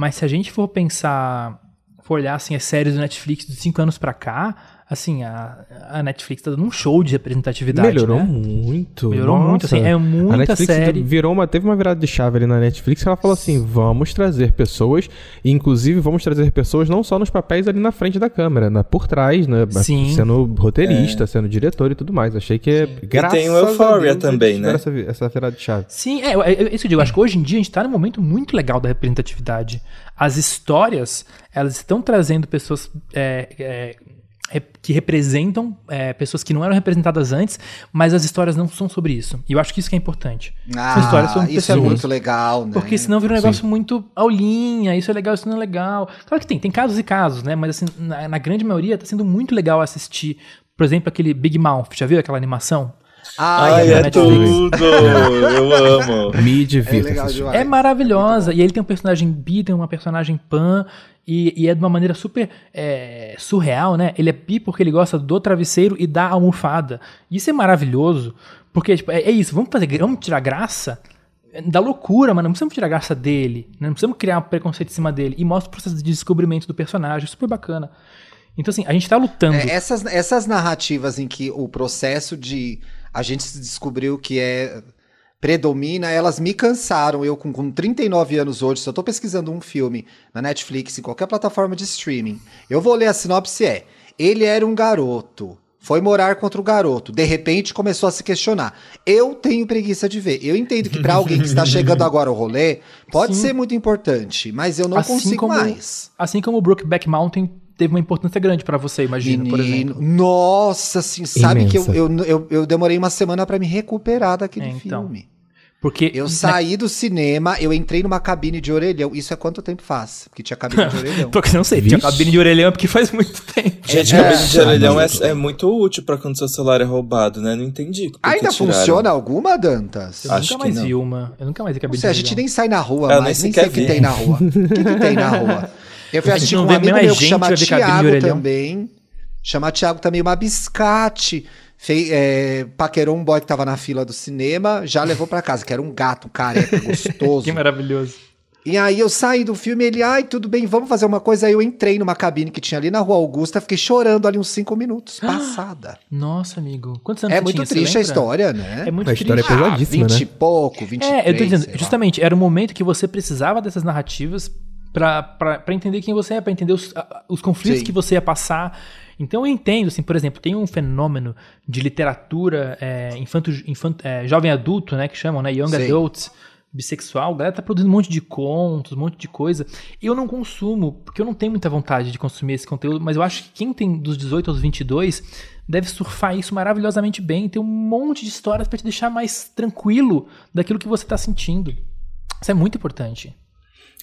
Mas se a gente for pensar... For olhar, assim, as séries do Netflix dos cinco anos pra cá... Assim, a, a Netflix tá dando um show de representatividade, Melhorou né? muito. Melhorou muito, assim, é muita a Netflix série. virou uma, teve uma virada de chave ali na Netflix que ela falou assim: vamos trazer pessoas, e inclusive vamos trazer pessoas não só nos papéis ali na frente da câmera, né, por trás, né? Sim. Sendo roteirista, sendo diretor e tudo mais. Achei que é graças tem o a Euphoria Deus, também, né? Essa, essa virada de chave. Sim, é, é, é isso que eu digo. Acho que hoje em dia a gente tá num momento muito legal da representatividade. As histórias, elas estão trazendo pessoas é, é, que representam é, pessoas que não eram representadas antes, mas as histórias não são sobre isso. E eu acho que isso que é importante. Ah, São histórias sobre isso é muito legal, né? Porque senão vira um negócio muito aulinha, isso é legal, isso não é legal. Claro que tem, tem casos e casos, né? Mas assim, na, na grande maioria tá sendo muito legal assistir. Por exemplo, aquele Big Mouth, já viu aquela animação? Ai, Ai, é é tudo! Eu amo. Me é divirta. demais. É maravilhosa. E ele tem um personagem bi, tem uma personagem pan. E, e é de uma maneira super é, surreal, né? Ele é bi porque ele gosta do travesseiro e da almofada. Isso é maravilhoso. Porque, tipo, é, é isso. Vamos fazer, vamos tirar graça da loucura, mas não precisamos tirar graça dele. né? Não precisamos criar um preconceito em cima dele. E mostra o processo de descobrimento do personagem. Super bacana. Então, assim, a gente tá lutando. É, essas, essas narrativas em que o processo de a gente descobriu que é predomina, elas me cansaram. Eu com, com 39 anos hoje, se eu tô pesquisando um filme na Netflix, em qualquer plataforma de streaming, eu vou ler a sinopse é: ele era um garoto. Foi morar contra o garoto. De repente começou a se questionar. Eu tenho preguiça de ver. Eu entendo que pra alguém que está chegando agora ao rolê, pode Sim. ser muito importante, mas eu não Assim consigo como- mais. Assim como o Brokeback Mountain teve uma importância grande pra você, imagina, por Menino, exemplo. nossa, assim, sabe que eu, Imensa. eu, eu, eu demorei uma semana pra me recuperar daquele É, então. filme. Porque Eu saí do cinema, eu entrei numa cabine de orelhão. Isso é quanto tempo faz? Porque tinha cabine de orelhão. Porque não sei, tinha cabine de orelhão porque faz muito tempo. Gente, É. cabine de orelhão é, é muito útil pra quando seu celular é roubado, né? Não entendi. por Ainda tiraram. funciona alguma, Dantas? Eu Acho nunca que mais não. vi uma. Eu nunca mais vi cabine sei, a de gente orelhão. nem sai na rua, Eu nem mas nem sequer sei o que vi. tem na rua. O que, que tem na rua? Eu fui A assistir com um amigo meu que chama Thiago também. Chama Thiago também, uma biscate. Fei, é, paquerou um boy que tava na fila do cinema, já levou pra casa, que era um gato careca gostoso. Que maravilhoso. E aí eu saí do filme, ele, ai, tudo bem, vamos fazer uma coisa. Aí eu entrei numa cabine que tinha ali na Rua Augusta, fiquei chorando ali uns cinco minutos, passada. Nossa, amigo. Quantos anos É você muito tinha, triste a história, né? É muito A história é triste. pesadíssima, 20 né? e pouco, 23, É, eu tô dizendo, sei lá. justamente, era o momento que você precisava dessas narrativas pra entender quem você é, pra entender os, os conflitos Sim. que você ia passar. Então eu entendo, assim, por exemplo, tem um fenômeno de literatura é, infanto, infanto, é, jovem adulto, né, que chamam, né, young Sim. adults, bissexual, a galera tá produzindo um monte de contos, um monte de coisa. Eu não consumo, porque eu não tenho muita vontade de consumir esse conteúdo, mas eu acho que quem tem dos 18 aos 22 deve surfar isso maravilhosamente bem, ter um monte de histórias pra te deixar mais tranquilo daquilo que você tá sentindo. Isso é muito importante.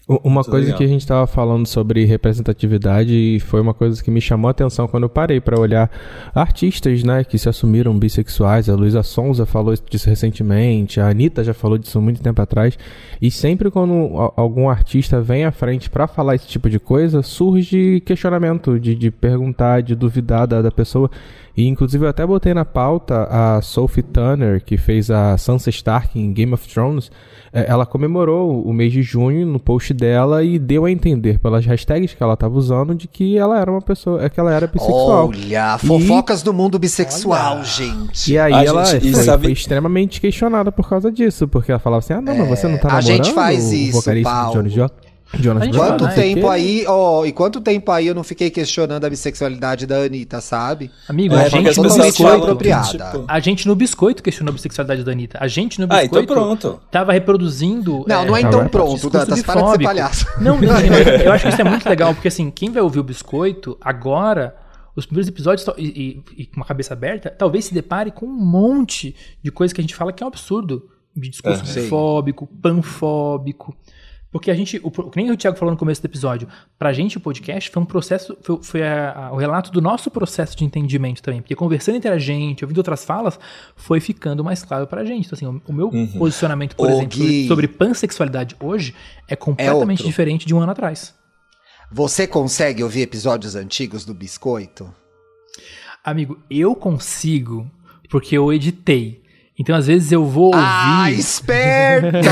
Uma Muito coisa legal. que a gente estava falando sobre representatividade e foi uma coisa que me chamou a atenção quando eu parei para olhar artistas, né, que se assumiram bissexuais. A Luísa Sonza falou disso recentemente, a Anitta já falou disso muito tempo atrás. E sempre quando algum artista vem à frente para falar esse tipo de coisa, surge questionamento de, de perguntar, de duvidar da, da pessoa. E inclusive eu até botei na pauta a Sophie Turner, que fez a Sansa Stark em Game of Thrones. É, Ela comemorou o mês de junho no post dela e deu a entender pelas hashtags que ela estava usando de que ela era uma pessoa, é que ela era bissexual. Olha, fofocas do mundo bissexual, gente. E aí A ela gente- e foi, sabe- foi extremamente questionada por causa disso, porque ela falava assim: "Ah, não, mas você não tá a namorando gente faz o isso, vocalista Paulo. Johnny Jonas Brothers, Quanto o tempo quê?" aí, ó, e quanto tempo aí eu não fiquei questionando a bissexualidade da Anitta, sabe? Amigo, É, a gente no biscoito. tipo, A gente no biscoito questionou a bissexualidade da Anitta. A gente no Ah, biscoito então pronto. tava reproduzindo. Não, não é então agora- pronto, Dantas, para de ser palhaço. Não, não, não, eu acho que isso é muito legal, porque assim, quem vai ouvir o biscoito agora, os primeiros episódios e, e- e com uma cabeça aberta, talvez se depare com um monte de coisa que a gente fala que é um absurdo. De discurso É. Sim. bifóbico, panfóbico. Porque a gente, o, nem o Thiago falou no começo do episódio, pra gente o podcast foi um processo, foi, foi a- a- o relato do nosso processo de entendimento também. Porque conversando entre a gente, ouvindo outras falas, foi ficando mais claro pra gente. Então, assim, o, o meu posicionamento, por Ô, exemplo, Gui. sobre, pansexualidade hoje é completamente outro. diferente de um ano atrás. Você consegue ouvir episódios antigos do Biscoito? Amigo, eu consigo porque eu editei. Então, às vezes, eu vou ouvir. Ah, esperta!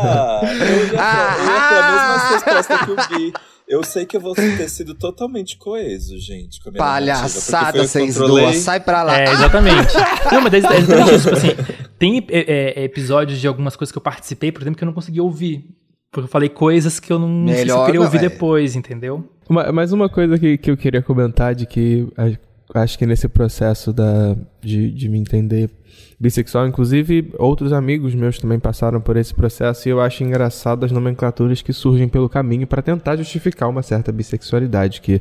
Ah, eu ia ter, eu ia ter a mesma resposta que o Gui. Eu sei que eu vou ter sido totalmente coeso, gente. Com Palhaçada, vocês controlei. duas, sai pra lá. É, exatamente. Não, mas é exatamente isso. Tipo assim, tem é, é, episódios de algumas coisas que eu participei, por exemplo, que eu não consegui ouvir. Porque eu falei coisas que eu não sei se eu Melhor queria ouvir é. depois, entendeu? Uma- mas uma coisa que, que eu queria comentar de que acho que nesse processo da, de, de me entender bissexual, inclusive outros amigos meus também passaram por esse processo e eu acho engraçado as nomenclaturas que surgem pelo caminho para tentar justificar uma certa bissexualidade que,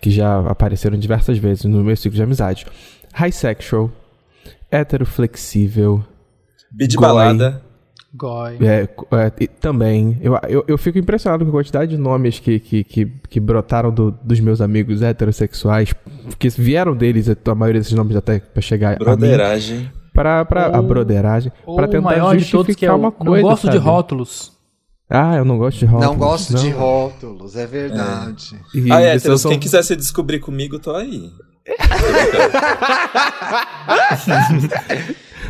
que já apareceram diversas vezes no meu ciclo de amizade. Hisexual, heteroflexível, Bi de balada. Goi. é, é, e também, eu, eu, eu fico impressionado com a quantidade de nomes que, que, que, que brotaram do- dos meus amigos heterossexuais, que vieram deles, a maioria desses nomes até pra chegar a mim, Broderagem. pra, pra a broderagem, Ou pra o tentar maior de justificar todos que é o uma coisa, não gosto de sabe? rótulos. Ah, eu não gosto de rótulos. Não gosto de não. rótulos, é verdade. E Ah, isso héteros, são- quem quiser se descobrir comigo, tô aí.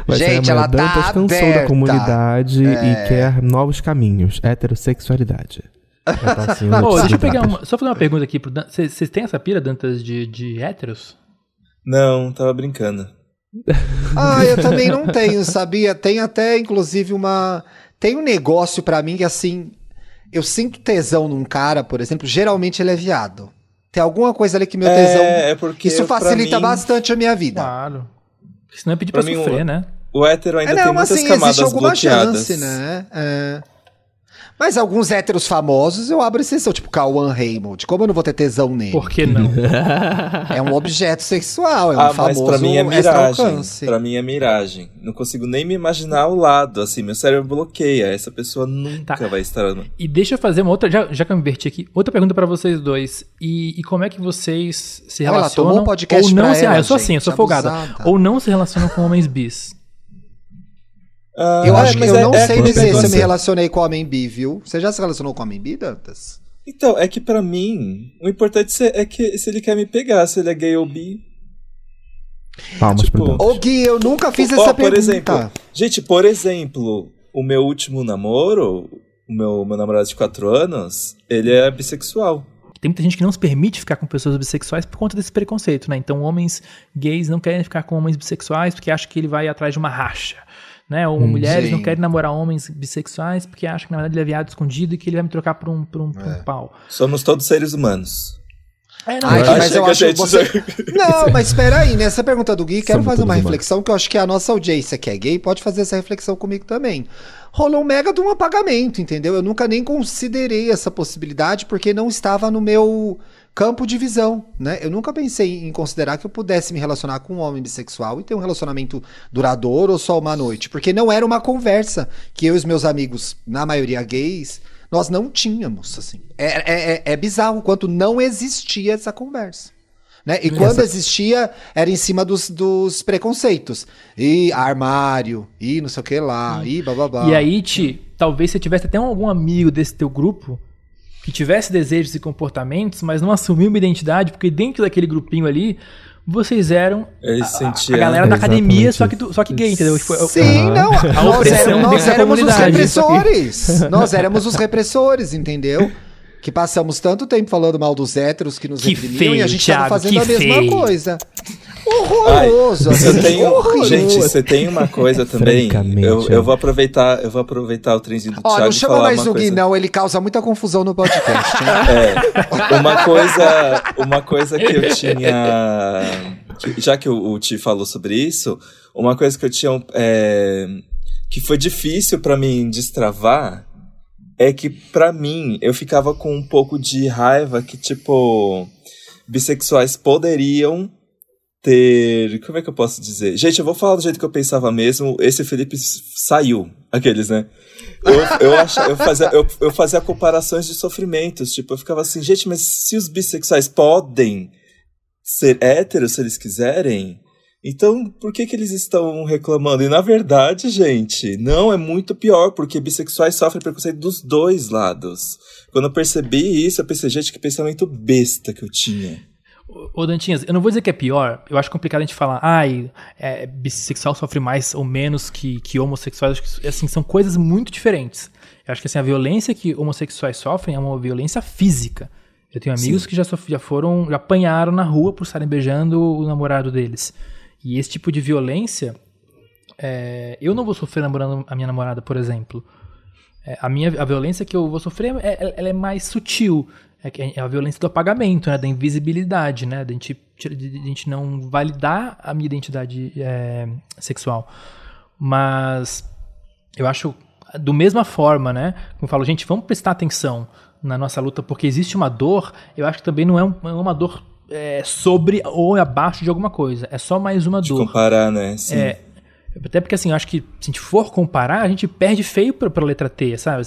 Ser Gente, a ela tá cansou aberta. da comunidade É. e quer novos caminhos. Heterossexualidade. Tá assim, notícia deixa eu pegar uma, só fazer uma pergunta aqui. Vocês têm essa pira, Dantas, de, de héteros? Não, tava brincando. Ah, eu também não tenho, sabia? Tem até, inclusive, uma. Tem um negócio pra mim que, assim. Eu sinto tesão num cara, por exemplo, geralmente ele é viado. Tem alguma coisa ali que meu tesão. É, é porque Isso facilita mim, bastante a minha vida. Claro. Porque senão é pedir pra, Pra mim, sofrer, o- né? O hétero ainda É, tem não, mas muitas assim, existe camadas alguma bloqueadas. chance, né? É. Mas alguns héteros famosos eu abro exceção, tipo Cauã Raymond. Como eu não vou ter tesão nele? Por que não? É um objeto sexual, é um ah, mas famoso pra mim é miragem. Pra mim é miragem. Não consigo nem me imaginar ao lado, assim, meu cérebro bloqueia. Essa pessoa nunca Tá. vai estar. E deixa eu fazer uma outra, já, já que eu me inverti aqui, outra pergunta pra vocês dois. E, e como é que vocês se Olha, ela relacionam? tomou o podcast ou não pra se, ah, ela, eu sou assim, eu gente, sou folgada. abusada. Ou não se relacionam com homens bis. Ah, Eu é, acho que mas eu é- não é sei dizer se eu me relacionei com homem bi, viu? Você já se relacionou com homem bi, Dantas? Então, é que pra mim, o importante é que se ele quer me pegar, se ele é gay ou bi. Palmas Tipo, pro Dantas. Ô Gui, eu nunca fiz Ó, essa por pergunta. exemplo, gente, por exemplo, o meu último namoro, o meu, meu namorado de 4 anos, ele é bissexual. Tem muita gente que não se permite ficar com pessoas bissexuais por conta desse preconceito, né? Então, homens gays não querem ficar com homens bissexuais porque acham que ele vai atrás de uma racha. Né? Ou mulheres não sim. querem namorar homens bissexuais porque acham que na verdade ele é viado escondido e que ele vai me trocar por um, por um, por um pau. Somos todos seres humanos. É, não, Ai, mas- eu acho que gente você... Não, mas espera aí, nessa pergunta do Gui, quero Somos fazer uma humanos. reflexão que eu acho que a nossa audiência que é gay pode fazer essa reflexão comigo também. Rolou um mega de um apagamento, entendeu? Eu nunca nem considerei essa possibilidade porque não estava no meu campo de visão, né? Eu nunca pensei em considerar que eu pudesse me relacionar com um homem bissexual e ter um relacionamento duradouro ou só uma noite, porque não era uma conversa que eu e os meus amigos, na maioria gays, nós não tínhamos, assim. É, é, é- é bizarro o quanto não existia essa conversa. Né? E quando existia, era em cima dos, dos preconceitos. E armário, e não sei o que lá, e bababá. E aí, Ti, talvez você tivesse até algum amigo desse teu grupo que tivesse desejos e comportamentos, mas não assumiu uma identidade, porque dentro daquele grupinho ali, vocês eram a, a- sentia- a galera da academia, só que, só que gay, entendeu? Tipo, Sim, não. nós opressão éramos, nós da éramos os repressores. Nós éramos os repressores, entendeu? Que passamos tanto tempo falando mal dos héteros que nos Que reprimiam feio, e a gente Thiago, tava fazendo a mesma feio. coisa. Ai, Horroroso. você assim, tem, horroroso. gente, você tem uma coisa também. Eu, eu vou aproveitar, eu vou aproveitar o trenzinho do Ó, Thiago não e chama falar mais o Gui, coisa. não. Ele causa muita confusão no podcast. É, uma coisa, uma coisa que eu tinha, já que o, o Ti falou sobre isso, uma coisa que eu tinha, é, que foi difícil pra mim destravar, é que pra mim eu ficava com um pouco de raiva que tipo bissexuais poderiam ter, como é que eu posso dizer? Gente, eu vou falar do jeito que eu pensava mesmo. Esse Felipe saiu, aqueles, né? Eu, eu, acha, eu, fazia, eu, eu fazia comparações de sofrimentos. Tipo, eu ficava assim, gente, mas se os bissexuais podem ser héteros se eles quiserem, então por que, que eles estão reclamando? E na verdade, gente, não é muito pior, porque bissexuais sofrem preconceito dos dois lados. Quando eu percebi isso, eu pensei, gente, que pensamento besta que eu tinha. Ô, Dantinhas, eu não vou dizer que é pior, eu acho complicado a gente falar, ai, é, bissexual sofre mais ou menos que, que homossexuais, acho que, assim, são coisas muito diferentes. Eu acho que assim, a violência que homossexuais sofrem é uma violência física. Eu tenho amigos que já, já foram, já apanharam na rua por estarem beijando o namorado deles. E esse tipo de violência, é, eu não vou sofrer namorando a minha namorada, por exemplo. É, a minha a violência que eu vou sofrer é- ela é mais sutil. É, que é a violência do apagamento, né, da invisibilidade, né, da gente, de, de gente não validar a minha identidade é, sexual. Mas eu acho, do mesma forma, né, como eu falo, gente, vamos prestar atenção na nossa luta, porque existe uma dor, eu acho que também não é, um- é uma dor é, sobre ou abaixo de alguma coisa, é só mais uma De dor. comparar, né? Sim. É, até porque assim, eu acho que se a gente for comparar, a gente perde feio pra, pra letra T, sabe?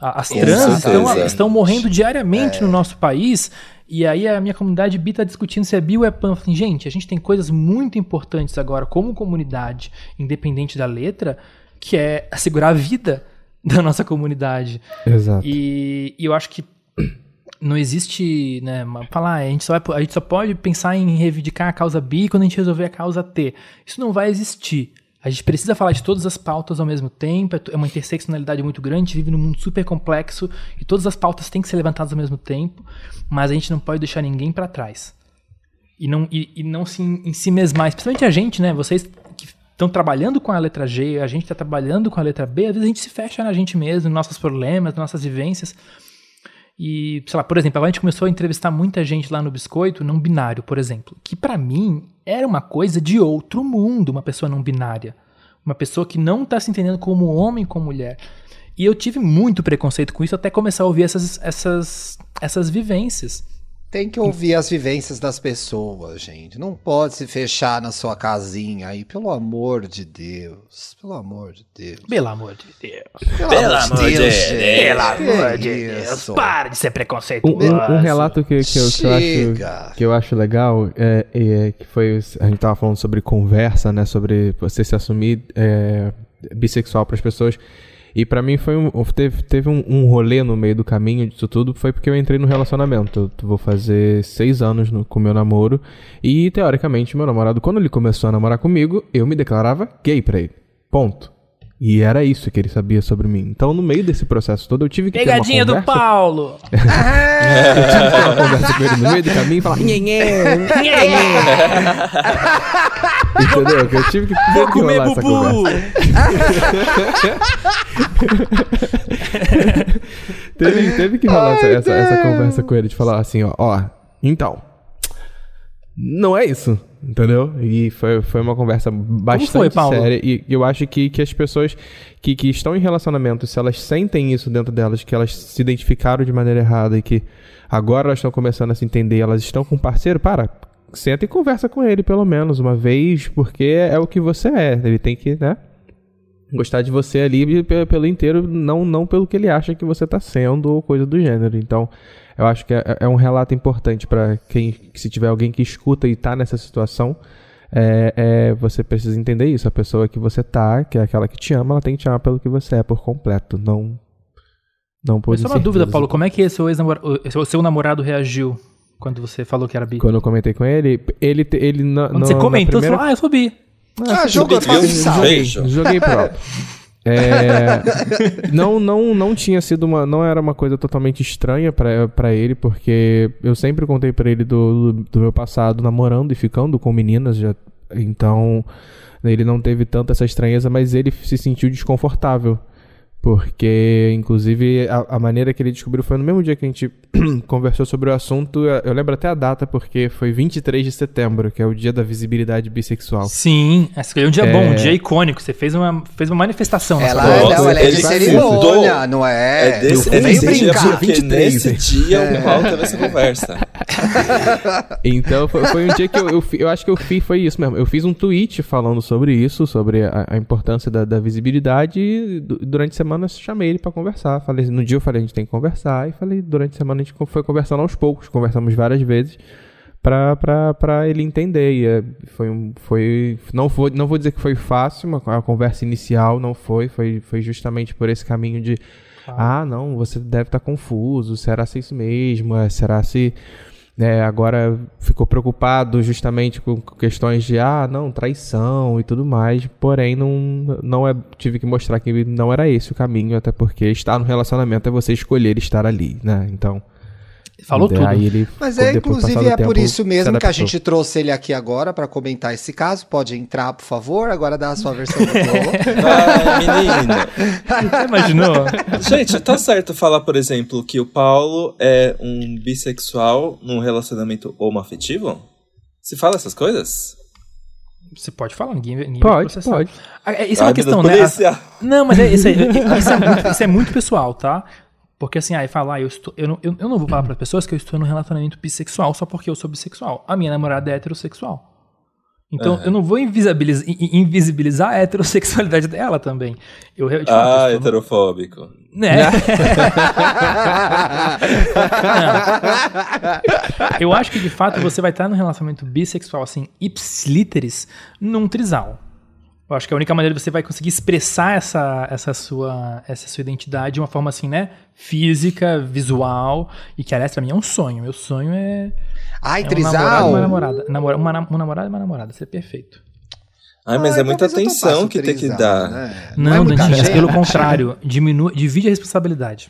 As trans estão, estão morrendo diariamente no nosso país. E aí a minha comunidade bi tá discutindo se é bi ou é pan. Falei, gente, a gente tem coisas muito importantes agora como comunidade, independente da letra, que é assegurar a vida da nossa comunidade. Exato. E, e eu acho que não existe, né, falar, a gente, só vai- a gente só pode pensar em reivindicar a causa bi quando a gente resolver a causa T. Isso não vai existir. A gente precisa falar de todas as pautas ao mesmo tempo, é é uma interseccionalidade muito grande, vive num mundo super complexo e todas as pautas têm que ser levantadas ao mesmo tempo, mas a gente não pode deixar ninguém para trás. E não, e, e não se em si mesmar, especialmente a gente, né? Vocês que estão trabalhando com a letra G, a gente está trabalhando com a letra B, às vezes a gente se fecha na gente mesmo, nos nossos problemas, nas nossas vivências. E, sei lá, por exemplo, a gente começou a entrevistar muita gente lá no Biscoito, não binário, por exemplo, que pra mim era uma coisa de outro mundo, uma pessoa não binária. Uma pessoa que não tá se entendendo como homem, como mulher. E eu tive muito preconceito com isso até começar a ouvir essas, essas, essas vivências. Tem que ouvir as vivências das pessoas, gente. Não pode se fechar na sua casinha aí, pelo amor de Deus. Pelo amor de Deus. Pelo amor de Deus. Pelo, amor de Deus, gente. Pelo amor Que de Deus. isso? Para de ser preconceituoso. Um, um- um relato que, que, eu, que, eu acho, que eu acho legal é, é que foi. A gente tava falando sobre conversa, né? Sobre você se assumir é, bissexual para as pessoas. E pra mim foi um. Teve, teve um, um rolê no meio do caminho disso tudo. Foi porque eu entrei no relacionamento. Eu vou fazer seis anos no- com meu namoro. E teoricamente, meu namorado, quando ele começou a namorar comigo, eu me declarava gay pra ele. Ponto. E era isso que ele sabia sobre mim. Então, no meio desse processo todo, eu tive que Pegadinha ter uma do conversa Paulo. eu tive que ter uma conversa com ele no meio do caminho e falar, nhe, nhe, entendeu? Eu tive que, Vou teve que comer essa bubu. conversa. Teve, teve que rolar essa, essa, essa conversa com ele, de falar assim, ó, ó, então, não é isso, entendeu? E foi, foi uma conversa bastante foi, séria. E eu acho que, que as pessoas que, que estão em relacionamento, se elas sentem isso dentro delas, que elas se identificaram de maneira errada e que agora elas estão começando a se entender, elas estão com um parceiro, para, senta e conversa com ele pelo menos uma vez, porque é o que você é. Ele tem que, né? Gostar de você ali pe- pelo inteiro, não, não pelo que ele acha que você tá sendo ou coisa do gênero. Então, eu acho que é, é um relato importante para quem, que se tiver alguém que escuta e tá nessa situação, é, é, você precisa entender isso. A pessoa que você tá, que é aquela que te ama, ela tem que te amar pelo que você é por completo, não não por Mas só uma dúvida. Paulo. Como é que seu, ex-namora- o seu- namorado reagiu quando você falou que era bi? Quando eu comentei com ele, ele ele na, Quando no- você comentou, primeira... você falou, ah, eu sou bi. Ah, jogo é Subiu, fácil sal. beijo. Joguei pro. É, não, não, não tinha sido uma, não era uma coisa totalmente estranha pra ele, porque eu sempre contei pra ele do, do, do meu passado namorando e ficando com meninas, já, então ele não teve tanta essa estranheza, mas ele se sentiu desconfortável. Porque, inclusive, a, a maneira que ele descobriu foi no mesmo dia que a gente conversou sobre o assunto. Eu lembro até a data, porque foi 23 de setembro, que é o dia da visibilidade bissexual. Sim, esse é um dia É. bom, um dia icônico. Você fez uma, fez uma manifestação. Ela, é-. Nossa, não, ela é de ele cerimônia, não é? É desse, é desse dia, porque 23, nesse né? dia É. o Paulo teve essa conversa. Então foi, foi um dia que eu, eu, eu acho que eu fiz, foi isso mesmo. Eu fiz um tweet falando sobre isso, sobre a, a importância da, da visibilidade du- durante a semana eu chamei ele pra conversar. Falei, no dia eu falei, a gente tem que conversar e falei, durante a semana a gente foi conversando aos poucos, conversamos várias vezes pra ele entender. E é, foi, um- foi não, vou, não vou dizer que foi fácil, a conversa inicial não foi, foi, foi justamente por esse caminho de ah, não, você deve estar confuso, será se é isso mesmo, É, será se né, agora ficou preocupado justamente com questões de ah, não, traição e tudo mais, porém não, não é, tive que mostrar que não era esse o caminho, até porque estar no relacionamento é você escolher estar ali, né? Então, Falou tudo. Aí ele, Mas é, inclusive, é por isso mesmo que a gente trouxe ele aqui agora pra comentar esse caso. Pode entrar, por favor. Agora dá a sua versão do Paulo. Ai, menina. Imaginou? Gente, tá certo falar, por exemplo, que o Paulo é um bissexual num relacionamento homoafetivo? Se fala essas coisas? Você pode falar, ninguém, ninguém vai Pode, processar. pode. Ah, é- Isso é uma Ai, questão, né? Polícia. Não, mas é, isso, aí, isso, é muito, isso é muito pessoal, tá? Porque assim, aí fala, ah, eu, estou, eu, não, eu, eu não vou falar para pessoas que eu estou num relacionamento bissexual só porque eu sou bissexual. A minha namorada é heterossexual. Então eu não vou invisibilizar, invisibilizar a heterossexualidade dela também. Eu, de fato, Ah, eu num- heterofóbico. né? Eu acho que de fato você vai estar num relacionamento bissexual, assim, ipsiliteris, num trisal. Eu acho que a única maneira que você vai conseguir expressar essa, essa, sua, essa sua identidade de uma forma assim, né? Física, visual. E que, aliás, pra mim é um sonho. Meu sonho é. Ai, é um namorado e trisal. uma namorada. Namora, uma, um namorado e uma namorada. Seria perfeito. Ai, mas Ai, é muita eu atenção que o tem que trisal, dar. né? Não, é Dantinhas, gente. pelo contrário. Diminui, divide a responsabilidade.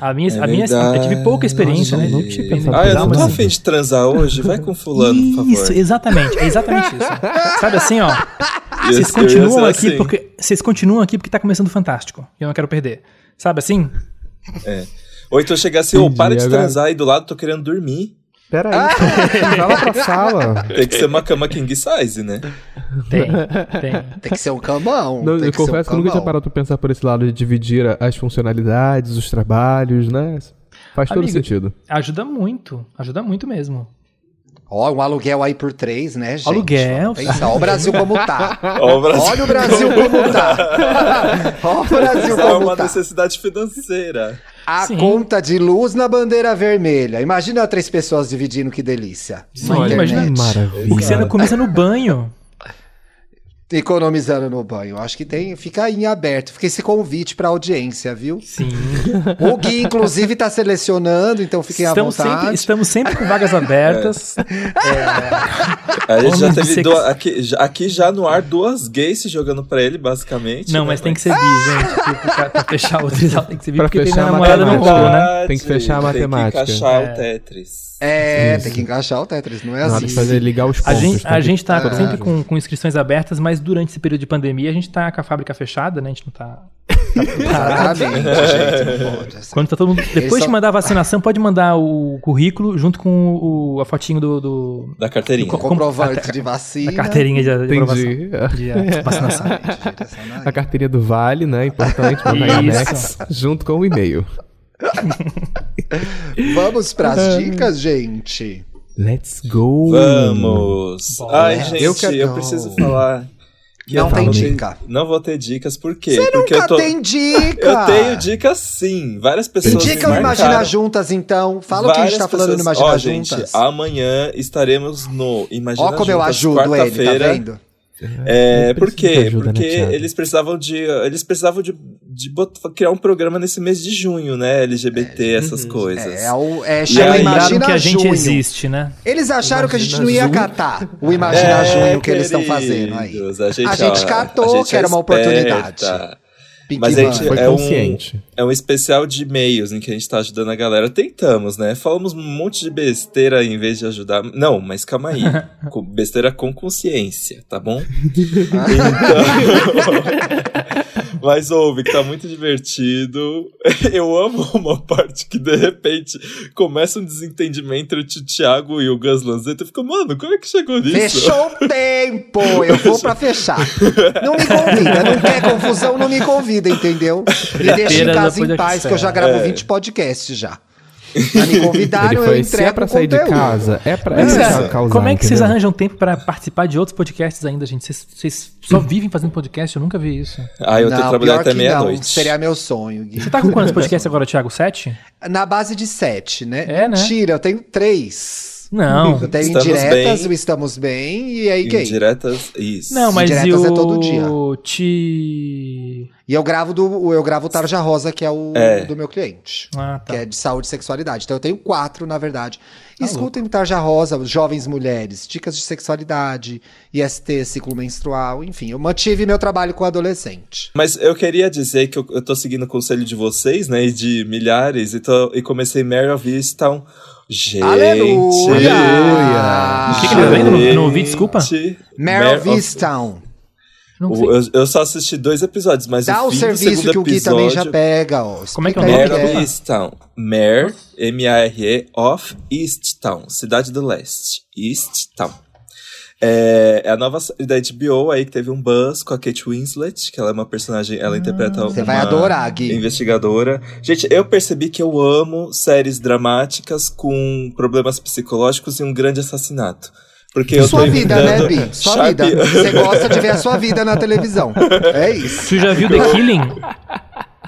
A minha, É a minha eu tive pouca experiência, Nossa, né? não tinha pensado Ah, eu Trisal, não tô mas- afim de transar hoje. Vai com fulano, por Isso, favor. exatamente, é exatamente isso. Sabe assim, ó. Eu- Vocês continuam aqui assim. porque vocês continuam aqui porque tá começando fantástico. E eu não quero perder. Sabe assim? Ou então chegar assim, ô, Entendi, para de agora- transar aí do lado, tô querendo dormir. Pera aí, vai lá pra sala. Tem que ser uma cama king size, né? Tem, tem. Tem que ser um camão. Não, tem eu que ser um confesso que eu nunca tinha parado pra pensar por esse lado de dividir as funcionalidades, os trabalhos, né? Faz todo Amigo, sentido. Ajuda muito, ajuda muito mesmo. Ó, um aluguel aí por três, né, gente? Aluguel. Pensa, ó o Brasil como tá. Ó, o Brasil- Olha o Brasil como tá. Ó o Brasil É como uma tá. necessidade financeira. A Sim. conta de luz na bandeira vermelha. Imagina três pessoas dividindo, que delícia. Internet. imagina- Maravilha. O que você não começa no banho. Economizando no banho. Acho que tem, fica aí em aberto. Fica esse convite pra audiência, viu? Sim. O Gui, inclusive, tá selecionando, então fiquem Estamos à vontade. sempre, estamos sempre com vagas abertas. A gente já teve duas, aqui, já- aqui já no ar duas gays se jogando pra ele, basicamente. Não, né? mas tem que ser bi, gente. Pra, pra fechar o trisal tem que ser bi, Pra porque tem fechar minha a namorada não matemática. rolou, né? Tem que fechar a matemática. Tem que encaixar É. o Tetris. É, Isso. tem que encaixar o Tetris, não é hora assim. de fazer ligar os A pontos. gente, tem a que- gente tá sempre com, com inscrições abertas, mas durante esse período de pandemia a gente tá com a fábrica fechada, né? A gente não tá. Exatamente, gente, assim. Quando tá todo mundo. Depois só- de mandar a vacinação, pode mandar o currículo junto com o, a fotinho do, do- Da carteirinha. Co- Comprovante de vacina. da carteirinha de, de aprovação. De vacinação. A carteirinha do Vale, né? Importante Isso. junto com o e-mail. Vamos pras dicas, gente. Let's go! Vamos! Bora. Ai, gente, Eu eu, quero- preciso falar. Que Não tem dica. Não vou ter dicas, por quê? Você Porque nunca eu tô. tem dica. Eu tenho dicas sim. Várias pessoas. Indica me o Imagina. Juntas, então. Fala o que a gente Várias tá falando no pessoas- Imagina Ó, Juntas. gente, amanhã estaremos no Imagina Ó como eu ajudo ele, tá vendo? É, Ele por precisa de quê? ajuda, né, Porque Thiago? eles precisavam de. Eles precisavam de, de bot- criar um programa nesse mês de junho, né? LGBT, essas coisas. É, o, é E chama Imagina que a gente Junho. existe, né? Eles acharam que a gente Imagina não ia Junho. catar o Imagina É, Junho que eles estão fazendo aí. queridos, A gente, A gente ó, catou a gente que era uma é oportunidade. Pink Mas a gente Van. Foi é um, consciente. é um especial de e-mails em que a gente tá ajudando a galera. Tentamos, né? Falamos um monte de besteira em vez de ajudar. Não, mas calma aí. Com- besteira com consciência, tá bom? Então... mas ouve, que tá muito divertido. Eu amo uma parte que de repente começa um desentendimento entre o Thiago e o Gus Lanzetta. Eu fico, mano, como é que chegou nisso? Fechou o tempo! Eu vou pra fechar. Não me convida, não quer confusão, não me convida, entendeu? Me deixa em casa em paz, que que eu já gravo É. 20 podcasts já. Já me Ele convidaram, eu foi, se entrego é pra o sair de conteúdo. casa, é pra é é causar, Como é que vocês arranjam tempo pra participar de outros podcasts ainda, gente? Vocês, vocês só vivem fazendo podcast? Eu nunca vi isso. Ah, eu tenho que Não, trabalhar pior até meia-noite. seria meu sonho, Gui. Você tá com quantos podcasts agora, Thiago? Sete? Na base de sete, né? É, né? Mentira, eu tenho três. Não. Eu tenho Estamos indiretas, bem. o Estamos Bem e aí gay. Indiretas, isso. Não, mas e Indiretas o... é todo dia. Ti... E eu gravo do eu gravo o Tarja Rosa, que é o É. do meu cliente. Ah, tá. Que é de saúde e sexualidade. Então eu tenho quatro, na verdade. Escutem o Tarja Rosa, Jovens Mulheres, Dicas de Sexualidade, IST, ciclo menstrual, enfim. Eu mantive meu trabalho com adolescente. Mas eu queria dizer que eu, eu tô seguindo o conselho de vocês, né? E de milhares, e, tô, e comecei Mary of Easttown. Gente! Aleluia! O que que ele tá vendo? Não- ouvi, desculpa. Of of- Easttown. Não O- sei. Eu, eu só assisti dois episódios, mas Dá o o serviço segundo que o Gui também já episódio- pega, ó. Como é que é o Mare nome? of é. Easttown. Mare, M-A-R-E, of Easttown. Cidade do Leste. Easttown. É, é a nova série da HBO aí que teve um buzz com a Kate Winslet, que ela é uma personagem, ela interpreta Você uma vai adorar, Gui. investigadora. Gente, eu percebi que eu amo séries dramáticas com problemas psicológicos e um grande assassinato. Porque eu Sua tô vida, né, Bi? Sua Sharp- vida. Você gosta de ver a sua vida na televisão. É isso. Tu já viu The Killing?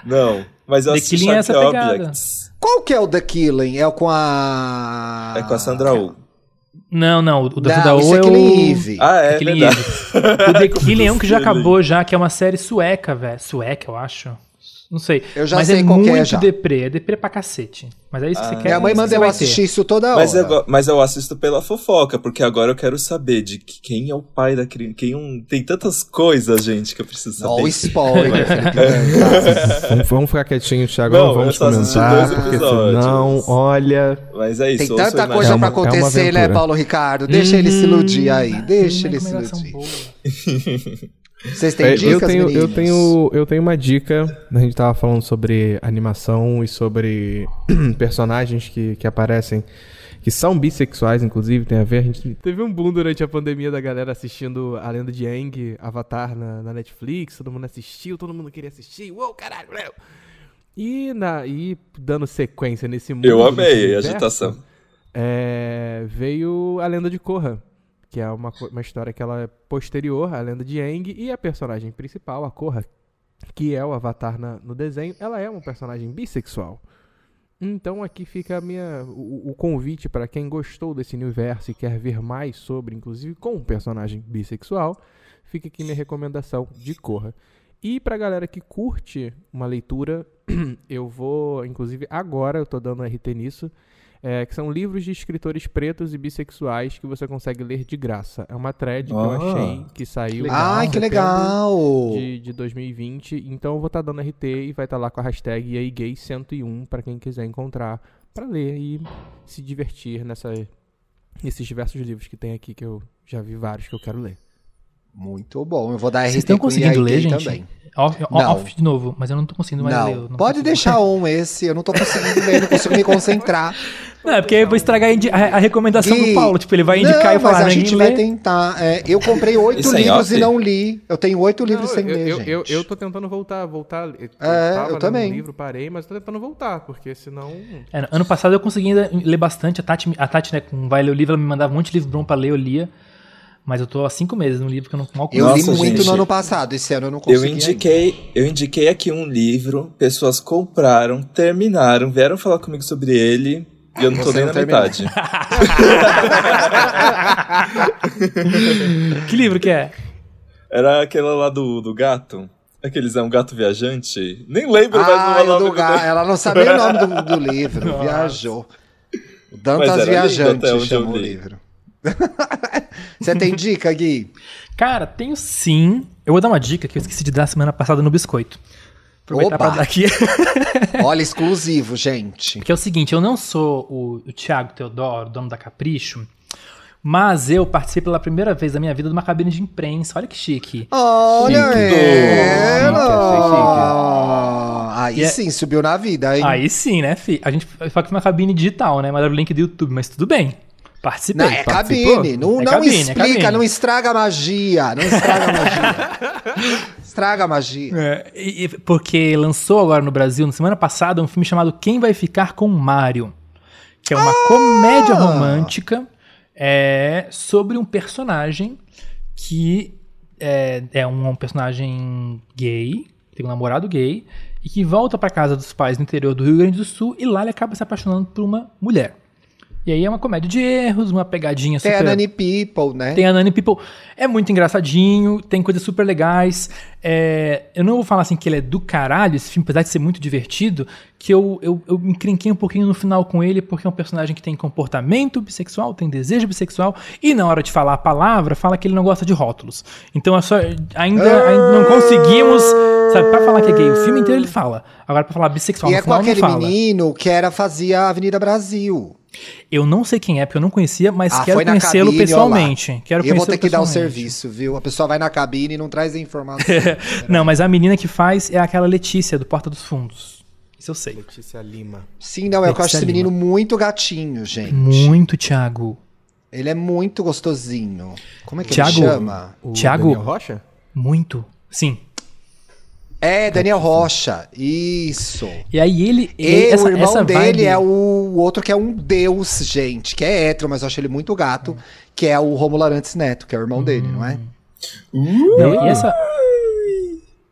Não, mas eu The assisti Killing é essa pegada. Objects. Qual que é o The Killing? É o com a... É com a Sandra Oh. Não, não. O da Não, da isso O é é Killing o... Eve. Ah, é, The Killing verdade. Eve. O The Killing é um que já acabou já, que é uma série sueca, velho. Sueca, eu acho. Não sei. Eu já Mas sei é qual que é muito já. deprê. É deprê pra cacete. Mas é isso que você quer. Minha mãe manda eu assistir ter. isso toda hora. Mas eu, mas eu assisto pela fofoca, porque agora eu quero saber de que- quem é o pai da criança. Quem um, tem tantas coisas, gente, que eu preciso Ó, saber. o spoiler, Felipe. Vamos, vamos ficar quietinho, Thiago. Não, Não, vamos comentar, dois porque senão, olha. Mas é isso. Tem tanta coisa É uma- pra é acontecer, né, aventura. Paulo Ricardo? Deixa ele se iludir aí. Deixa ele se iludir. Vocês têm É, dicas, eu, tenho, eu, tenho, eu tenho uma dica. A gente tava falando sobre animação e sobre personagens que, que aparecem que são bissexuais, inclusive, tem a ver. A gente teve um boom durante a pandemia da galera assistindo A Lenda de Aang, Avatar na, na Netflix, todo mundo assistiu, todo mundo queria assistir. Uou, caralho, meu! E, na, e dando sequência nesse mundo. Eu amei a agitação. é, veio a lenda de Korra, que é uma, uma história que ela é posterior à lenda de Aang e a personagem principal, a Korra, que é o Avatar na- no desenho, ela é uma personagem bissexual. Então aqui fica minha, o, o convite para quem gostou desse universo e quer ver mais sobre, inclusive com um personagem bissexual, fica aqui minha recomendação de Korra. E pra galera que curte uma leitura, eu vou, inclusive agora eu tô dando RT nisso, é, que são livros de escritores pretos e bissexuais que você consegue ler de graça. É uma thread que eu Ah. achei que saiu Legal. Ai, em que legal! de, de 2020. Então eu vou estar dando RT e vai estar lá com a hashtag EAGay101 para quem quiser encontrar para ler e se divertir nessa, nesses diversos livros que tem aqui que eu já vi vários que eu quero ler. Muito bom. Eu vou dar Vocês RT estão com conseguindo ler, gente? também. Off, Não. off de novo, mas eu não tô conseguindo mais ler. eu Não, não pode deixar um esse. Eu não tô conseguindo ler, não consigo me concentrar. Não, é porque eu vou estragar a, indi- a- a recomendação Gui, do Paulo. Tipo, ele vai indicar não, e falar, mas a gente lê. vai tentar. É, eu comprei oito livros e não li. Eu tenho oito livros sem eu, ler, eu, gente. eu, eu tô tentando voltar, voltar. Eu É, tava eu também. livro, parei, mas tô tentando voltar, porque senão. É, ano passado eu consegui ainda ler bastante. A Tati, a Tati né, com Vai Ler o Livro, ela me mandava um monte de livro bom pra ler, eu lia. Mas eu tô há cinco meses num livro que eu não mal Eu Nossa, li muito gente. no ano passado, esse ano eu não Eu consegui. indiquei, eu indiquei aqui um livro, pessoas compraram, terminaram, vieram falar comigo sobre ele e eu não tô Você nem não na terminou. metade. Que livro que é? Era aquela lá do, do gato. Aqueles é um gato viajante. Nem lembro mais Ah, o o nome do do ga... ela não sabia o nome do, do livro. Viajou. O Dantas Viajante eu o li. livro. Você tem dica, Gui? Cara, tenho sim. Eu vou dar uma dica que eu esqueci de dar semana passada no biscoito. Aproveitar Opa! pra dar aqui. Olha, exclusivo, gente. Porque é o seguinte, eu não sou o, o Thiago Teodoro, dono da Capricho, mas eu participei pela primeira vez da minha vida de uma cabine de imprensa. Olha que chique. Olha Chique. ela! Aí E é- sim, subiu na vida, hein? Aí sim, né, fi? A gente só que foi uma cabine digital, né? Mas era o link do YouTube, mas tudo bem. Participei. Não, é participou? cabine. Não, É não cabine, é explica, cabine. não estraga a magia. Não estraga a magia. estraga a magia. É, e- e- porque lançou agora no Brasil, na semana passada, um filme chamado Quem Vai Ficar com Mario? Que é uma Ah! comédia romântica é, sobre um personagem que é, é um, um personagem gay, tem um namorado gay, e que volta pra casa dos pais no interior do Rio Grande do Sul e lá ele acaba se apaixonando por uma mulher. E aí é uma comédia de erros, uma pegadinha Tem super... a Nani People, né? Tem a Nani People. É muito engraçadinho, tem coisas super legais. É, eu não vou falar assim que ele é do caralho, esse filme, apesar de ser muito divertido, que eu, eu, eu me encrenquei um pouquinho no final com ele, porque é um personagem que tem comportamento bissexual, tem desejo bissexual, e na hora de falar a palavra, fala que ele não gosta de rótulos. Então é só, ainda, ainda não conseguimos. Sabe, pra falar que é gay, o filme inteiro ele fala. Agora, pra falar bissexual, E no é com final não aquele menino que era fazia a Avenida Brasil. Eu não sei quem é, porque eu não conhecia, mas Ah, quero conhecê-lo pessoalmente. Quero eu vou ter que dar o pessoalmente. serviço, viu? A pessoa vai na cabine e não traz a informação. Não, mas a menina que faz é aquela Letícia, do Porta dos Fundos. Isso eu sei. Letícia Lima. Sim, não, é que eu acho Letícia esse menino muito gatinho, gente. Muito, Thiago. Ele é muito gostosinho. Como é que Thiago- ele chama? O Thiago- Daniel Rocha? Muito. Sim. É, Daniel Rocha. Isso. E aí ele. E ele- essa, o irmão essa dele vibe- é o outro que é um deus, gente, que é hétero, mas eu acho ele muito gato, que é o Romulo Arantes Neto, que é o irmão dele, não é? Não, e essa.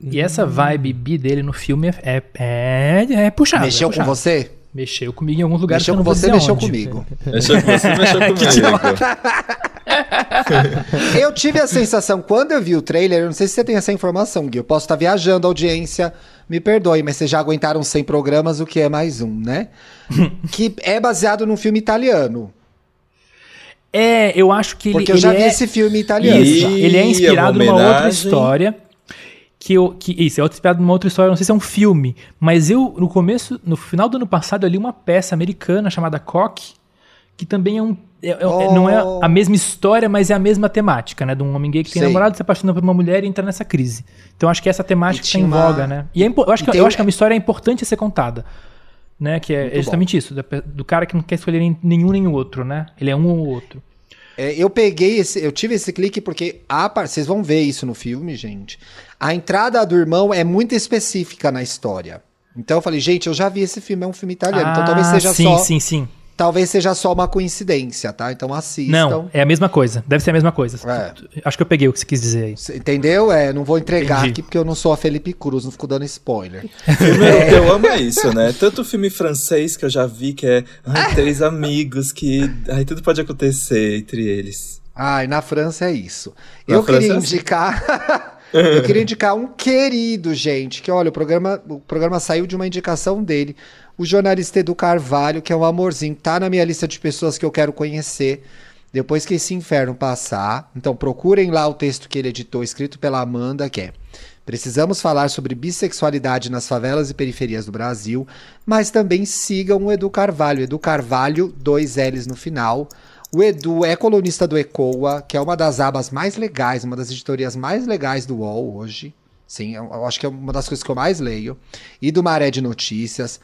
E essa vibe bi dele no filme é, é, é, é puxada. Mexeu é com puxada. você? Mexeu comigo em alguns lugares. Mexeu com você, mexeu onde. comigo. Mexeu com você, mexeu comigo. Eu tive a sensação, quando eu vi o trailer, eu não sei se você tem essa informação, Gui, eu posso estar viajando, audiência, me perdoe, mas vocês já aguentaram 100 programas, o que é mais um, né? que é baseado num filme italiano. É, eu acho que ele. Porque eu ele já vi é- esse filme italiano. Isso, ele é inspirado uma numa outra história. Que eu, que, isso, é inspirado numa outra história, não sei se é um filme, mas eu, no começo, no final do ano passado, eu li uma peça americana chamada Cock, que também é um. É- é- Oh. Não é a mesma história, mas é a mesma temática, né? De um homem gay que tem Sei. namorado, se apaixona por uma mulher e entra nessa crise. Então acho que essa temática E tá em uma- voga, né? E é eu, acho que, tem eu um- acho que é uma história importante ser contada. né? Que é, é justamente isso, da pe- do cara que não quer escolher nenhum nem o outro, né? Ele é um ou outro. É, eu peguei esse, eu tive esse clique porque a vocês vão ver isso no filme, gente. A entrada do irmão é muito específica na história. Então eu falei, gente, eu já vi esse filme, é um filme italiano, então talvez Ah, seja sim, só, sim, sim. Talvez seja só uma coincidência, tá? Então assistam. Não, é a mesma coisa. Deve ser a mesma coisa. É. Acho que eu peguei o que você quis dizer aí. Cê Entendeu? É, não vou entregar Entendi. aqui porque eu não sou a Felipe Cruz, não fico dando spoiler. Filme europeu ama isso, né? Tanto filme francês que eu já vi que é ai, três amigos que. Ai, tudo pode acontecer entre eles. Ai, na França é isso. Na eu França queria é assim. indicar. eu queria indicar um querido, gente, que olha, o programa, o programa saiu de uma indicação dele. O jornalista Edu Carvalho, que é um amorzinho, tá na minha lista de pessoas que eu quero conhecer. Depois que esse inferno passar. Então procurem lá o texto que ele editou, escrito pela Amanda, que é. Precisamos falar sobre bissexualidade nas favelas e periferias do Brasil, mas também sigam o Edu Carvalho. Edu Carvalho, dois L's no final. O Edu é colunista do Ecoa, que é uma das abas mais legais, uma das editorias mais legais do UOL hoje. Sim, eu acho que é uma das coisas que eu mais leio. E do Maré de Notícias.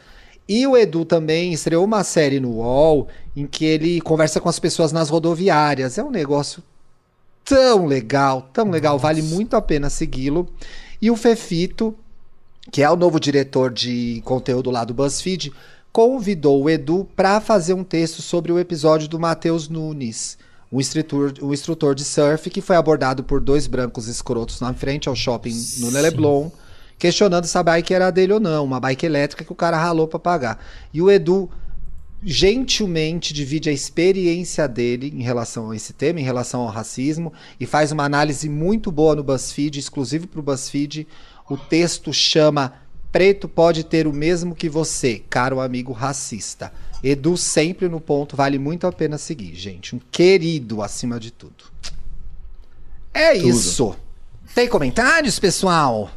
E o Edu também estreou uma série no UOL em que ele conversa com as pessoas nas rodoviárias. É um negócio tão legal, tão legal, vale muito a pena segui-lo. E o Fefito, que é o novo diretor de conteúdo lá do BuzzFeed, convidou o Edu para fazer um texto sobre o episódio do Matheus Nunes, o instrutor, o instrutor de surf que foi abordado por dois brancos escrotos na frente ao shopping no Leblon, questionando se a bike era dele ou não, uma bike elétrica que o cara ralou para pagar. E o Edu gentilmente divide a experiência dele em relação a esse tema, em relação ao racismo, e faz uma análise muito boa no BuzzFeed, exclusivo para o BuzzFeed. O texto chama Preto pode ter o mesmo que você, caro amigo racista. Edu sempre no ponto, vale muito a pena seguir, gente. Um querido acima de tudo. É isso. Tem comentários, pessoal?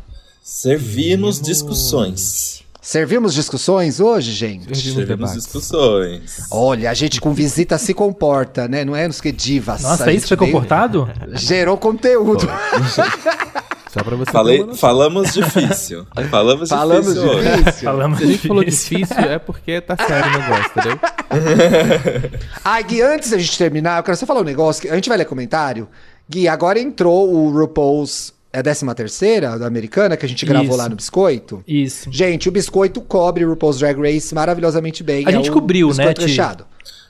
Servimos discussões. Servimos discussões hoje, gente? Servimos Servimos discussões. Olha, a gente com visita se comporta, né? Não é nos que divas. Nossa, isso foi comportado? Gerou conteúdo. Só pra você Falei, falamos difícil. Falamos, Falamos difícil hoje. difícil. Falamos Se a gente falou difícil. difícil, é porque tá sério o negócio, entendeu? Ai, Gui, antes da gente terminar, eu quero só falar um negócio. Que a gente vai ler comentário. Gui, agora entrou o RuPaul's. É a 13 terceira da americana que a gente gravou Isso. lá no Biscoito? Isso. Gente, o Biscoito cobre o RuPaul's Drag Race maravilhosamente bem. A É gente cobriu, né, recheado.